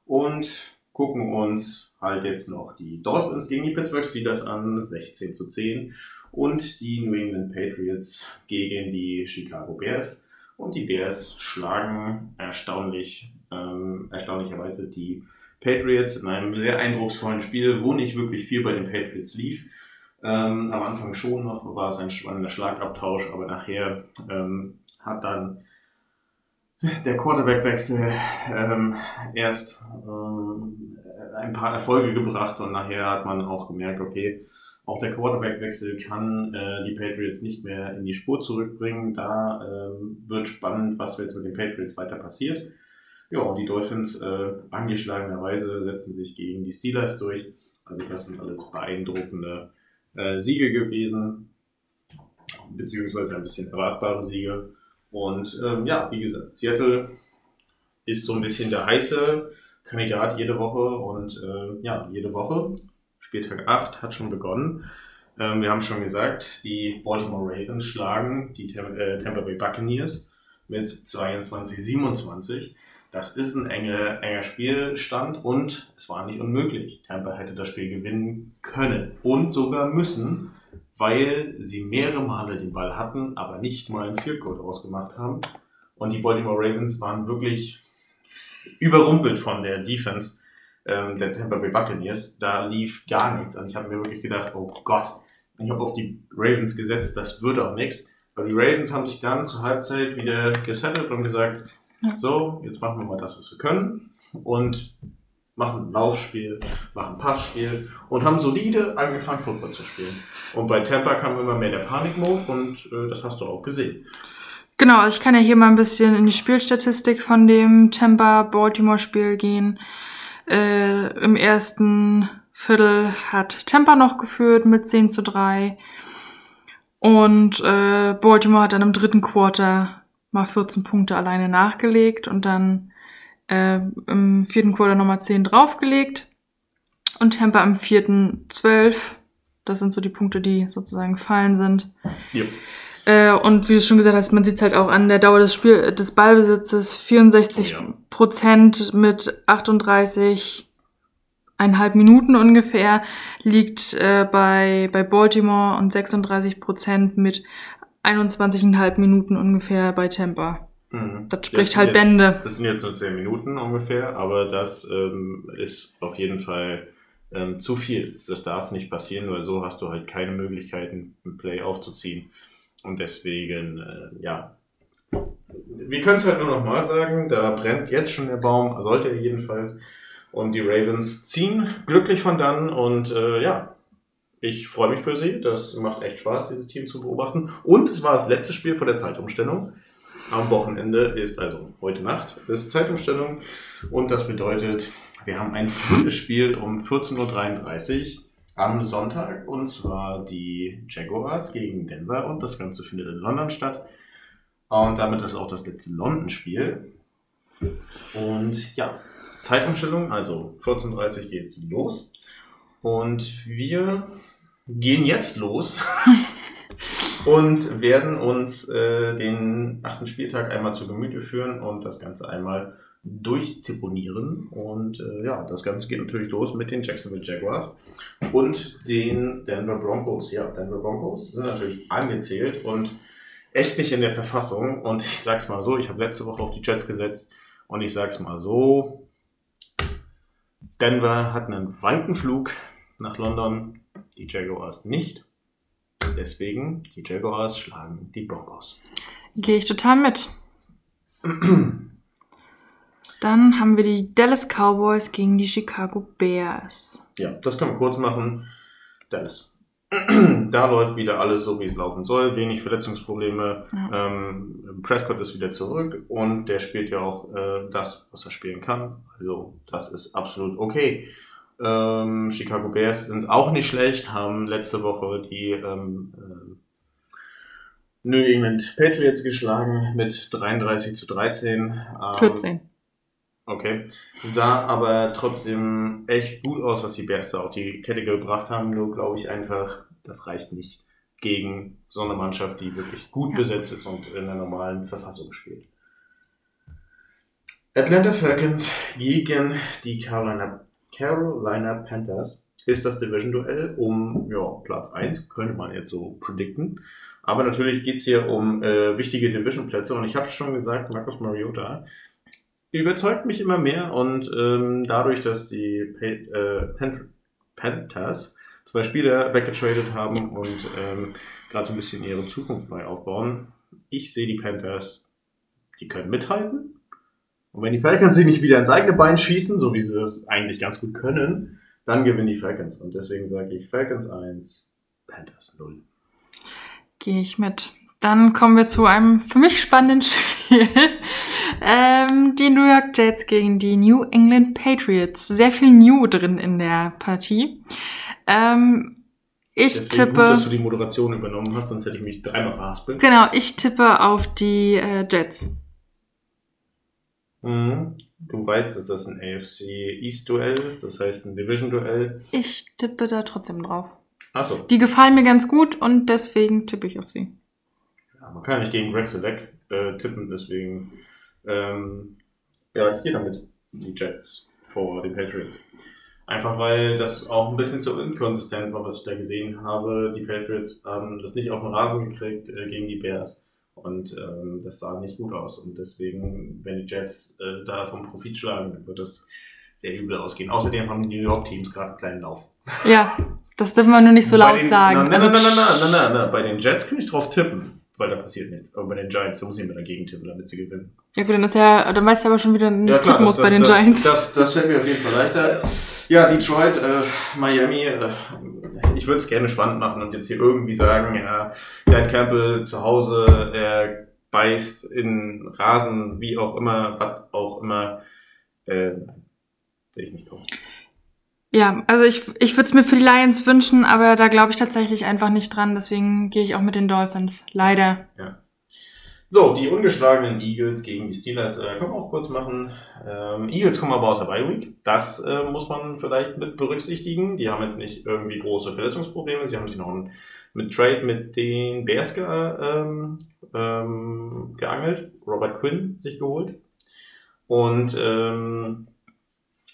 Und gucken uns halt jetzt noch die Dolphins gegen die Pittsburgh Steelers an, 16 zu 10. Und die New England Patriots gegen die Chicago Bears. Und die Bears schlagen erstaunlich, ähm, erstaunlicherweise die Patriots in einem sehr eindrucksvollen Spiel, wo nicht wirklich viel bei den Patriots lief. Ähm, am Anfang schon noch war es ein spannender Schlagabtausch, aber nachher ähm, hat dann der Quarterback-Wechsel ähm, erst ähm, ein paar Erfolge gebracht und nachher hat man auch gemerkt, okay, auch der Quarterback-Wechsel kann äh, die Patriots nicht mehr in die Spur zurückbringen. Da ähm, wird spannend, was jetzt mit den Patriots weiter passiert. Ja, und die Dolphins äh, angeschlagenerweise setzen sich gegen die Steelers durch. Also das sind alles beeindruckende äh, Siege gewesen, beziehungsweise ein bisschen erwartbare Siege. Und ähm, ja, wie gesagt, Seattle ist so ein bisschen der heiße Kandidat jede Woche und äh, ja, jede Woche. Spieltag 8 hat schon begonnen. Ähm, wir haben schon gesagt, die Baltimore Ravens schlagen die Tam äh, Tampa Bay Buccaneers mit 22-27. Das ist ein enge, enger Spielstand und es war nicht unmöglich. Tampa hätte das Spiel gewinnen können und sogar müssen, weil sie mehrere Male den Ball hatten, aber nicht mal einen Field Goal ausgemacht haben. Und die Baltimore Ravens waren wirklich überrumpelt von der Defense ähm, der Tampa Bay Buccaneers. Da lief gar nichts. Und ich habe mir wirklich gedacht, oh Gott, ich habe auf die Ravens gesetzt, das wird auch nichts. Aber die Ravens haben sich dann zur Halbzeit wieder gesettelt und gesagt, so, jetzt machen wir mal das, was wir können. Und machen ein Laufspiel, machen ein Passspiel und haben solide angefangen, Football zu spielen. Und bei Tampa kam immer mehr der Panikmode und äh, das hast du auch gesehen. Genau, also ich kann ja hier mal ein bisschen in die Spielstatistik von dem Tampa-Baltimore-Spiel gehen. Äh, Im ersten Viertel hat Tampa noch geführt mit 10 zu 3. Und äh, Baltimore hat dann im dritten Quarter mal 14 Punkte alleine nachgelegt und dann äh, im vierten Quarter nochmal 10 draufgelegt. Und Tampa im vierten 12. Das sind so die Punkte, die sozusagen gefallen sind. Ja. Äh, und wie du schon gesagt hast, man sieht es halt auch an der Dauer des Spiel des Ballbesitzes 64 Oh ja. Prozent mit 38 eineinhalb Minuten ungefähr liegt äh, bei bei Baltimore und 36 Prozent mit 21,5 Minuten ungefähr bei Tampa. Mhm. Das spricht halt jetzt, Bände. Das sind jetzt nur 10 Minuten ungefähr, aber das ähm, ist auf jeden Fall ähm, zu viel. Das darf nicht passieren, weil so hast du halt keine Möglichkeiten, ein Play aufzuziehen. Und deswegen, äh, ja. Wir können es halt nur nochmal sagen, da brennt jetzt schon der Baum, sollte er jedenfalls. Und die Ravens ziehen glücklich von dann und äh, ja, ich freue mich für sie. Das macht echt Spaß, dieses Team zu beobachten. Und es war das letzte Spiel vor der Zeitumstellung. Am Wochenende ist also heute Nacht ist Zeitumstellung und das bedeutet, wir haben ein frühes Spiel um 14.33 Uhr am Sonntag und zwar die Jaguars gegen Denver und das Ganze findet in London statt. Und damit ist auch das letzte London-Spiel. Und ja, Zeitumstellung, also 14.30 Uhr geht's los. Und wir gehen jetzt los und werden uns äh, den achten Spieltag einmal zu Gemüte führen und das Ganze einmal durchtipponieren. Und äh, ja, das Ganze geht natürlich los mit den Jacksonville Jaguars und den Denver Broncos. Ja, Denver Broncos sind natürlich angezählt und echt nicht in der Verfassung. Und ich sag's mal so, ich habe letzte Woche auf die Jets gesetzt und ich sag's mal so, Denver hat einen weiten Flug nach London, die Jaguars nicht. Deswegen, die Jaguars schlagen die Broncos. Gehe ich total mit. Dann haben wir die Dallas Cowboys gegen die Chicago Bears. Ja, das können wir kurz machen. Dallas. da läuft wieder alles so, wie es laufen soll. Wenig Verletzungsprobleme. Ja. Ähm, Prescott ist wieder zurück und der spielt ja auch äh, das, was er spielen kann. Also das ist absolut okay. Ähm, Chicago Bears sind auch nicht schlecht, haben letzte Woche die ähm, äh, New England Patriots geschlagen mit 33 zu 13. Ähm, 14. Okay. Sah aber trotzdem echt gut aus, was die Bears da auf die Kette gebracht haben. Nur glaube ich einfach, das reicht nicht gegen so eine Mannschaft, die wirklich gut besetzt ist und in einer normalen Verfassung spielt. Atlanta Falcons gegen die Carolina, Carolina Panthers ist das Division-Duell um ja, Platz 1, könnte man jetzt so predikten. Aber natürlich geht es hier um äh, wichtige Division-Plätze und ich habe schon gesagt, Marcus Mariota überzeugt mich immer mehr und ähm, dadurch, dass die äh, Panthers zwei Spieler weggetradet haben und ähm, gerade so ein bisschen ihre Zukunft neu aufbauen, ich sehe die Panthers, die können mithalten. Und wenn die Falcons sich nicht wieder ins eigene Bein schießen, so wie sie das eigentlich ganz gut können, dann gewinnen die Falcons. Und deswegen sage ich Falcons 1, Panthers 0. Gehe ich mit. Dann kommen wir zu einem für mich spannenden Spiel. Ähm, die New York Jets gegen die New England Patriots. Sehr viel New drin in der Partie. Ähm, ich Deswegen tippe. Gut, dass du die Moderation übernommen hast, sonst hätte ich mich dreimal verhaspelt. Genau, ich tippe auf die äh, Jets. Mhm. Du weißt, dass das ein AFC East-Duell ist, das heißt ein Division-Duell. Ich tippe da trotzdem drauf. Achso. Die gefallen mir ganz gut und deswegen tippe ich auf sie. Ja, man kann ja nicht gegen Greg Select äh, tippen, deswegen ähm, ja, ich gehe damit die Jets vor den Patriots. Einfach weil das auch ein bisschen zu inkonsistent war, was ich da gesehen habe. Die Patriots haben das nicht auf den Rasen gekriegt äh, gegen die Bears. Und ähm, das sah nicht gut aus. Und deswegen, wenn die Jets äh, da vom Profit schlagen, wird das sehr übel ausgehen. Außerdem haben die New York Teams gerade einen kleinen Lauf. Ja, das dürfen wir nur nicht so laut den, sagen. Nein, nein, nein, nein, nein, nein, nein, bei den Jets kann ich drauf tippen weil da passiert nichts. Aber bei den Giants, da muss ich mir dagegen tippen, damit sie gewinnen. Ja gut, dann ist ja, dann weißt du aber schon wieder ein ja, klar, Tipp muss bei den das, Giants. Das, das, das fällt mir auf jeden Fall leichter. Ja, Detroit, äh, Miami, äh, ich würde es gerne spannend machen und jetzt hier irgendwie sagen, ja, Dan Campbell zu Hause, er beißt in Rasen, wie auch immer, was auch immer, äh, sehe ich nicht kommen. Ja, also ich, ich würde es mir für die Lions wünschen, aber da glaube ich tatsächlich einfach nicht dran. Deswegen gehe ich auch mit den Dolphins. Leider. Ja. So, die ungeschlagenen Eagles gegen die Steelers äh, können wir auch kurz machen. Ähm, Eagles kommen aber aus der Bye Week. Das äh, muss man vielleicht mit berücksichtigen. Die haben jetzt nicht irgendwie große Verletzungsprobleme. Sie haben sich noch mit Trade mit den Bears ge, ähm, ähm, geangelt. Robert Quinn sich geholt. Und ähm,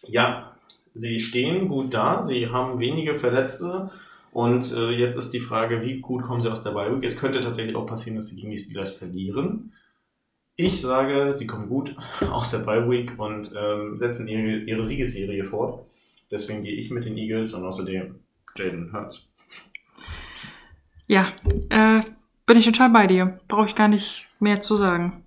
ja, Sie stehen gut da, sie haben wenige Verletzte und äh, jetzt ist die Frage, wie gut kommen sie aus der Bye Week? Es könnte tatsächlich auch passieren, dass sie gegen die Steelers verlieren. Ich sage, sie kommen gut aus der Bye Week und ähm, setzen ihre, ihre Siegesserie fort. Deswegen gehe ich mit den Eagles und außerdem Jaden Hurts. Ja, äh, bin ich total bei dir. Brauche ich gar nicht mehr zu sagen.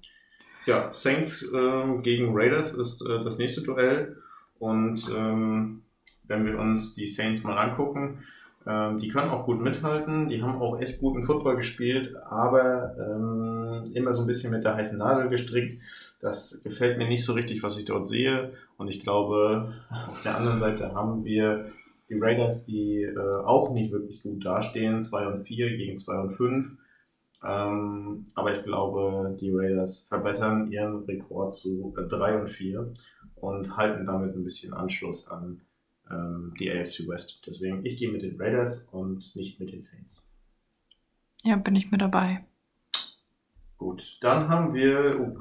Ja, Saints äh, gegen Raiders ist äh, das nächste Duell. Und ähm, wenn wir uns die Saints mal angucken, ähm, die können auch gut mithalten, die haben auch echt guten Football gespielt, aber ähm, immer so ein bisschen mit der heißen Nadel gestrickt. Das gefällt mir nicht so richtig, was ich dort sehe. Und ich glaube, auf der anderen Seite haben wir die Raiders, die äh, auch nicht wirklich gut dastehen, 2 und 4 gegen 2 und 5. Ähm, aber ich glaube, die Raiders verbessern ihren Rekord zu äh, 3 und 4 und halten damit ein bisschen Anschluss an ähm, die AFC West. Deswegen, ich gehe mit den Raiders und nicht mit den Saints. Ja, bin ich mit dabei. Gut, dann haben wir oh,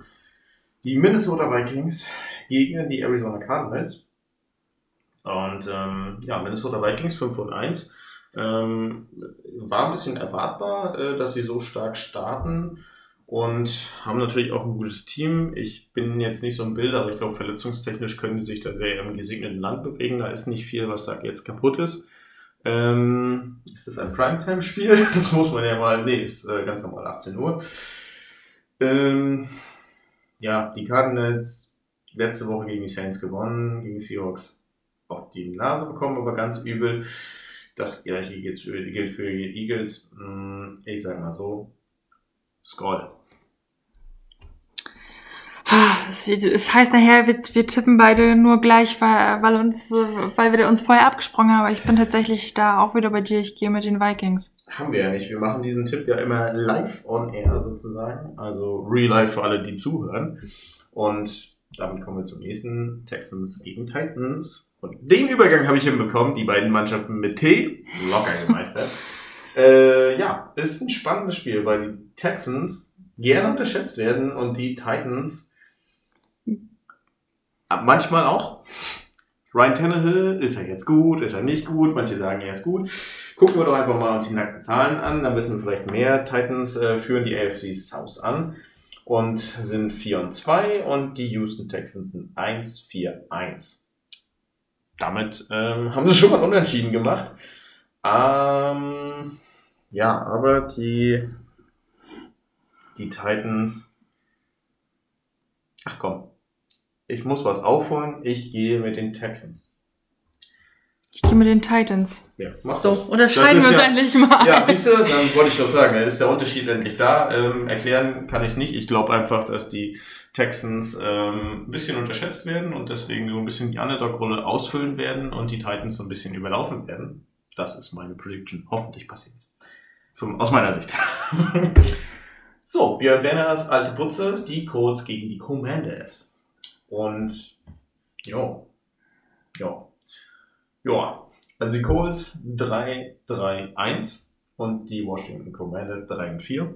die Minnesota Vikings gegen die Arizona Cardinals. Und ähm, ja, Minnesota Vikings 5 und 1. Ähm, war ein bisschen erwartbar, äh, dass sie so stark starten und haben natürlich auch ein gutes Team. Ich bin jetzt nicht so ein Bild, aber ich glaube, verletzungstechnisch können sie sich da sehr im gesegneten Land bewegen. Da ist nicht viel, was da jetzt kaputt ist. Ähm, ist das ein Primetime-Spiel? Das muss man ja mal. Nee, ist äh, ganz normal 18 Uhr. Ähm, ja, die Cardinals letzte Woche gegen die Saints gewonnen, gegen die Seahawks auf die Nase bekommen, aber ganz übel. Das gleiche gilt für, die Eagles. Hm, ich sag mal so, Scroll. Es heißt nachher, wir, wir tippen beide nur gleich, weil, weil, uns, weil wir uns vorher abgesprochen haben. Aber ich bin tatsächlich da auch wieder bei dir. Ich gehe mit den Vikings. Haben wir ja nicht. Wir machen diesen Tipp ja immer live on air sozusagen. Also real life für alle, die zuhören. Und damit kommen wir zum nächsten. Texans gegen Titans. Und den Übergang habe ich hinbekommen. Die beiden Mannschaften mit T. Locker gemeistert. äh, ja, ist ein spannendes Spiel, weil die Texans gerne unterschätzt werden und die Titans manchmal auch. Ryan Tannehill, ist er jetzt gut, ist er nicht gut? Manche sagen, er ist gut. Gucken wir doch einfach mal uns die nackten Zahlen an, dann wissen wir vielleicht mehr. Titans äh, führen die AFC South an und sind 4 und 2 und die Houston Texans sind 1, 4, 1. Damit ähm, haben sie schon mal unentschieden gemacht. Ähm, ja, aber die, die Titans. Ach komm, ich muss was aufholen. Ich gehe mit den Texans. Ich gehe mit den Titans. Ja, mach So, das. unterscheiden Das wir uns ja- endlich mal. Ja, siehst du, dann wollte ich doch sagen, da ist der Unterschied endlich da. Ähm, erklären kann ich es nicht. Ich glaube einfach, dass die Texans ähm, ein bisschen unterschätzt werden und deswegen so ein bisschen die Underdog-Rolle ausfüllen werden und die Titans so ein bisschen überlaufen werden. Das ist meine Prediction. Hoffentlich passiert es. Aus meiner Sicht. so, Björn Werners alte Putze, die Colts gegen die Commanders. Und, ja, ja, ja. Also die Colts 3, 3, 1 und die Washington Commanders 3 und 4.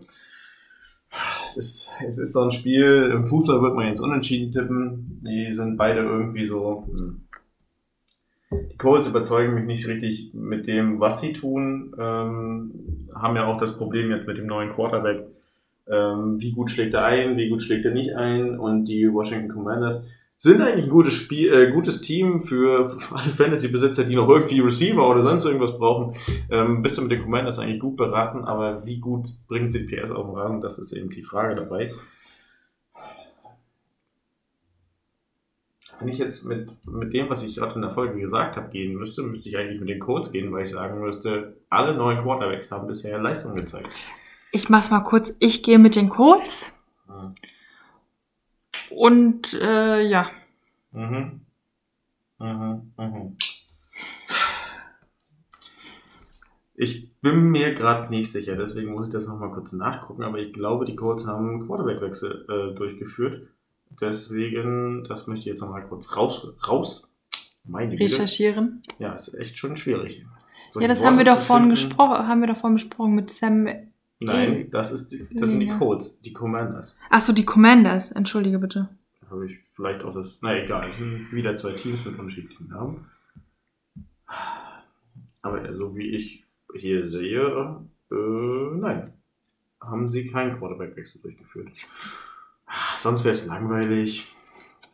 Es ist, es ist so ein Spiel, im Fußball wird man jetzt unentschieden tippen. Die sind beide irgendwie so. hm. Die Colts überzeugen mich nicht richtig mit dem, was sie tun. Ähm, haben ja auch das Problem jetzt mit dem neuen Quarterback. Ähm, wie gut schlägt er ein, wie gut schlägt er nicht ein. Und die Washington Commanders sind eigentlich ein gutes Spiel, äh, gutes Team für, für alle Fantasy-Besitzer, die noch irgendwie Receiver oder sonst irgendwas brauchen. Ähm, bist du mit den Commanders eigentlich gut beraten, aber wie gut bringen sie PS auf den Rasen, das ist eben die Frage dabei. Wenn ich jetzt mit, mit dem, was ich gerade in der Folge gesagt habe, gehen müsste, müsste ich eigentlich mit den Colts gehen, weil ich sagen müsste, alle neuen Quarterbacks haben bisher Leistung gezeigt. Ich mach's mal kurz. Ich gehe mit den Colts. Mhm. Und äh, ja, Mhm. Mhm. Mhm. Ich bin mir gerade nicht sicher, deswegen muss ich das nochmal kurz nachgucken, aber ich glaube, die Colts haben einen Quarterbackwechsel äh, durchgeführt. Deswegen, das möchte ich jetzt nochmal kurz raus, raus. Meine Güte. recherchieren. Ja, ist echt schon schwierig. Ja, Solche das Worte haben wir doch vorhin gesprochen, haben wir doch vorhin besprochen mit Sam. Nein, das, ist die, das sind die Ja. Colts, die Commanders. Ach so, die Commanders. Entschuldige bitte. habe ich vielleicht auch das. Na egal, wieder zwei Teams mit unterschiedlichen Namen. Aber so wie ich hier sehe, äh, nein. Haben sie keinen Quarterback-Wechsel durchgeführt. Sonst wäre es langweilig.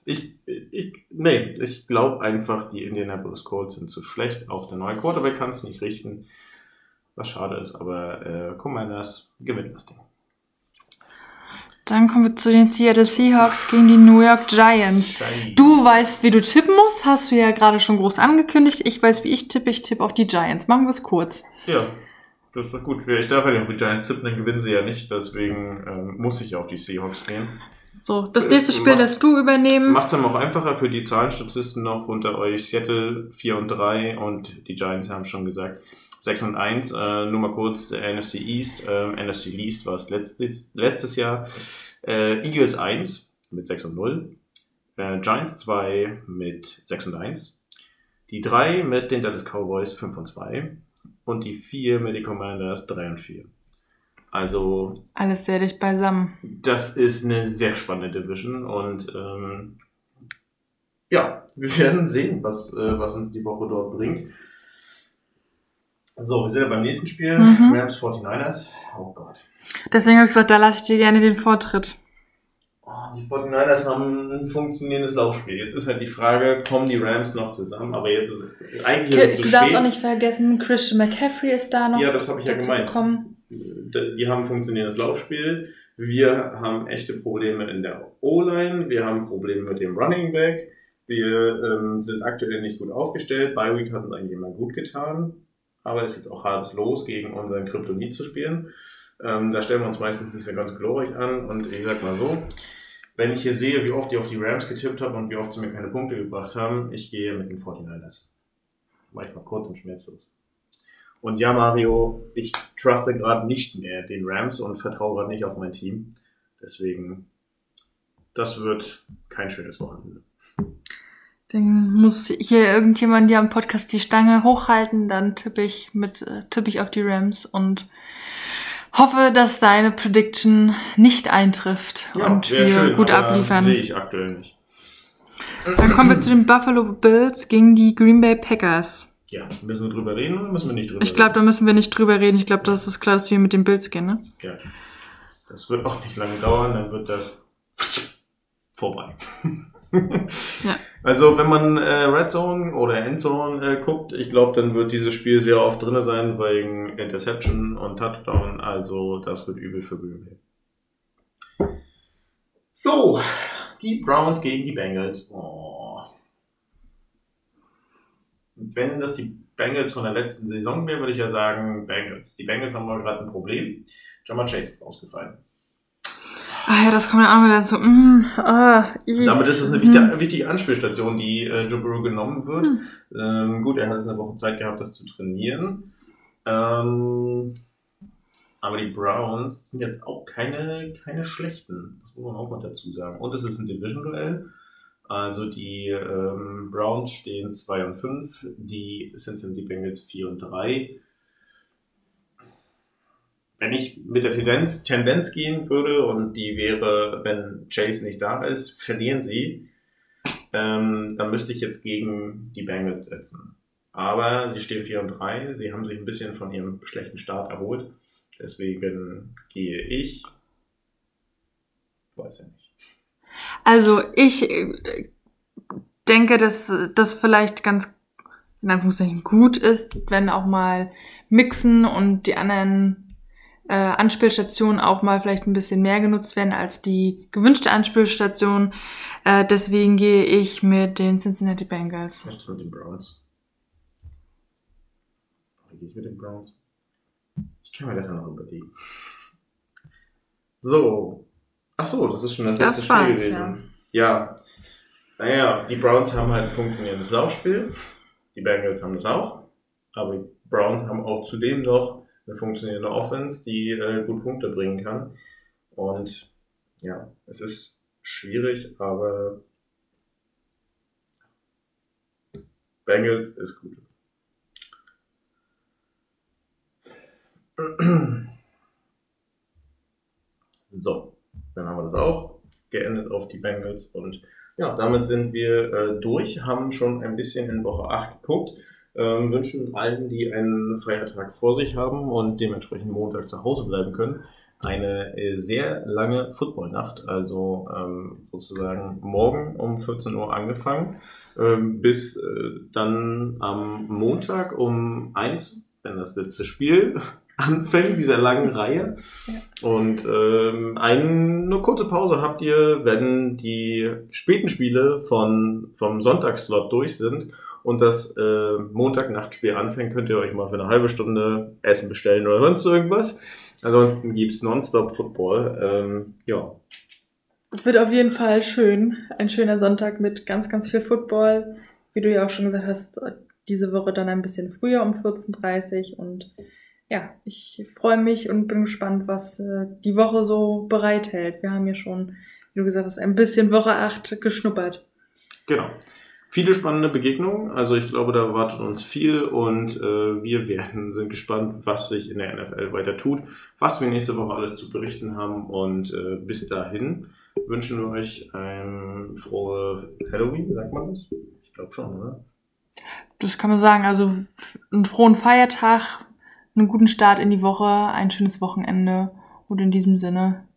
Ich, ich, nee, ich glaube einfach, die Indianapolis Colts sind zu schlecht. Auch der neue Quarterback kann es nicht richten. Was schade ist, aber äh, Commanders gewinnen das Ding. Dann kommen wir zu den Seattle Seahawks gegen die New York Giants. Du weißt, wie du tippen musst, hast du ja gerade schon groß angekündigt. Ich weiß, wie ich tippe. Ich tippe auf die Giants. Machen wir es kurz. Ja, das ist doch gut. Ich darf ja nicht auf die Giants tippen, dann gewinnen sie ja nicht. Deswegen ähm, muss ich auf die Seahawks gehen. So, das Äh, nächste Spiel mach- darfst du übernehmen. Macht es dann auch einfacher für die Zahlenstatisten noch unter euch. Seattle 4 und 3 und die Giants haben schon gesagt 6 und 1. Äh, nur mal kurz äh, NFC East. Ähm, NFC East war es letztes, letztes Jahr. Äh, Eagles 1 mit 6 und 0. Äh, Giants 2 mit 6 und 1. Die 3 mit den Dallas Cowboys 5 und 2. Und die 4 mit den Commanders 3 und 4. Also Alles sehr dicht beisammen. das ist eine sehr spannende Division und ähm, ja, wir werden sehen, was, äh, was uns die Woche dort bringt. So, wir sind ja beim nächsten Spiel. Mhm. Rams 49ers. Oh Gott. Deswegen habe ich gesagt, da lasse ich dir gerne den Vortritt. Oh, die 49ers haben ein funktionierendes Laufspiel. Jetzt ist halt die Frage, kommen die Rams noch zusammen? Aber jetzt ist eigentlich ist es zu Du spät. darfst auch nicht vergessen, Christian McCaffrey ist da noch. Ja, das habe ich ja gemeint. gekommen. Die haben ein funktionierendes Laufspiel. Wir haben echte Probleme in der O-Line. Wir haben Probleme mit dem Running Back. Wir ähm, sind aktuell nicht gut aufgestellt. By Week hat uns eigentlich immer gut getan. Aber ist jetzt auch hart los, gegen unseren Kryptonit zu spielen. Ähm, da stellen wir uns meistens nicht so ganz glorreich an. Und ich sag mal so, wenn ich hier sehe, wie oft ich auf die Rams getippt habe und wie oft sie mir keine Punkte gebracht haben, ich gehe mit den 49ers. Mach ich mal kurz und schmerzlos. Und ja, Mario, ich truste gerade nicht mehr den Rams und vertraue gerade nicht auf mein Team. Deswegen, das wird kein schönes Wochenende. Dann muss hier irgendjemand hier am Podcast die Stange hochhalten, dann tippe ich mit, äh, tippe ich auf die Rams und hoffe, dass deine Prediction nicht eintrifft und wär wir gut aber abliefern. Sehe ich aktuell nicht. Dann kommen wir zu den Buffalo Bills gegen die Green Bay Packers. Ja, müssen wir drüber reden oder müssen wir nicht drüber Ich glaube, da reden? müssen wir nicht drüber reden. Ich glaube, das ist klar, dass wir mit den Bills gehen, ne? Ja. Das wird auch nicht lange dauern, dann wird das vorbei. Ja. Also wenn man äh, Red Zone oder Endzone äh, guckt, ich glaube, dann wird dieses Spiel sehr oft drinne sein wegen Interception und Touchdown. Also das wird übel für Green. So, die Browns gegen die Bengals. Oh. Wenn das die Bengals von der letzten Saison wäre, würde ich ja sagen Bengals. Die Bengals haben mal gerade ein Problem. Jamar Chase ist ausgefallen. Ah ja, das kommt ja auch wieder so. Mm, ah, i- Damit ist es eine mm. wichtige, wichtige Anspielstation, die äh, Joe Burrow genommen wird. Hm. Ähm, gut, er hat jetzt eine Woche Zeit gehabt, das zu trainieren. Ähm, aber die Browns sind jetzt auch keine, keine schlechten. Das muss man auch mal dazu sagen. Und es ist ein Division-Duell. Also die ähm, Browns stehen 2 und 5, die Cincinnati Bengals 4 und 3. Wenn ich mit der Tendenz, Tendenz gehen würde und die wäre, wenn Chase nicht da ist, verlieren sie, ähm, dann müsste ich jetzt gegen die Bengals setzen. Aber sie stehen 4 und 3, sie haben sich ein bisschen von ihrem schlechten Start erholt. Deswegen gehe ich. Weiß ja nicht. Also ich äh, denke, dass das vielleicht ganz in Anführungszeichen gut ist, wenn auch mal Mixen und die anderen äh, Anspielstationen auch mal vielleicht ein bisschen mehr genutzt werden als die gewünschte Anspielstation. Äh, deswegen gehe ich mit den Cincinnati Bengals. Ist mit den Browns? Oder gehe ich mit den Browns? Ich kann mir das ja noch überlegen. So. Ach so, das ist schon das, Das letzte Spiel gewesen. Ja. Naja, die Browns haben halt ein funktionierendes Laufspiel. Die Bengals haben das auch. Aber die Browns haben auch zudem noch eine funktionierende Offense, die äh, gut Punkte bringen kann. Und ja, es ist schwierig, aber Bengals ist gut. So, dann haben wir das auch geendet auf die Bengals und ja, damit sind wir äh, durch, haben schon ein bisschen in Woche 8 geguckt, ähm, wünschen allen, die einen Feiertag vor sich haben und dementsprechend Montag zu Hause bleiben können, eine äh, sehr lange Footballnacht, also ähm, sozusagen morgen um 14 Uhr angefangen, ähm, bis äh, dann am Montag um 1, wenn das letzte Spiel anfängt, dieser langen Reihe. Und ähm, eine kurze Pause habt ihr, wenn die späten Spiele von, vom Sonntagsslot durch sind und das äh, Montagnachtspiel anfängt, könnt ihr euch mal für eine halbe Stunde Essen bestellen oder sonst irgendwas. Ansonsten gibt's Nonstop Football. Ähm, ja, Es wird auf jeden Fall schön. Ein schöner Sonntag mit ganz, ganz viel Football. Wie du ja auch schon gesagt hast, diese Woche dann ein bisschen früher um 14.30 Uhr. Und ja, ich freue mich und bin gespannt, was äh, die Woche so bereithält. Wir haben ja schon, wie du gesagt hast, ein bisschen Woche 8 geschnuppert. genau. Viele spannende Begegnungen. Also ich glaube, da wartet uns viel und äh, wir werden, sind gespannt, was sich in der NFL weiter tut, was wir nächste Woche alles zu berichten haben und äh, bis dahin wünschen wir euch ein frohe Halloween, sagt man das? Ich glaube schon, oder? Das kann man sagen. Also einen frohen Feiertag, einen guten Start in die Woche, ein schönes Wochenende und in diesem Sinne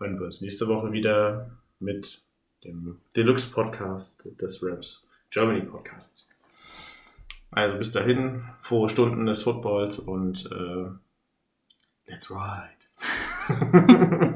hören wir uns nächste Woche wieder mit dem Deluxe-Podcast des Raps Germany Podcasts. Also bis dahin, frohe Stunden des Footballs und äh, let's ride.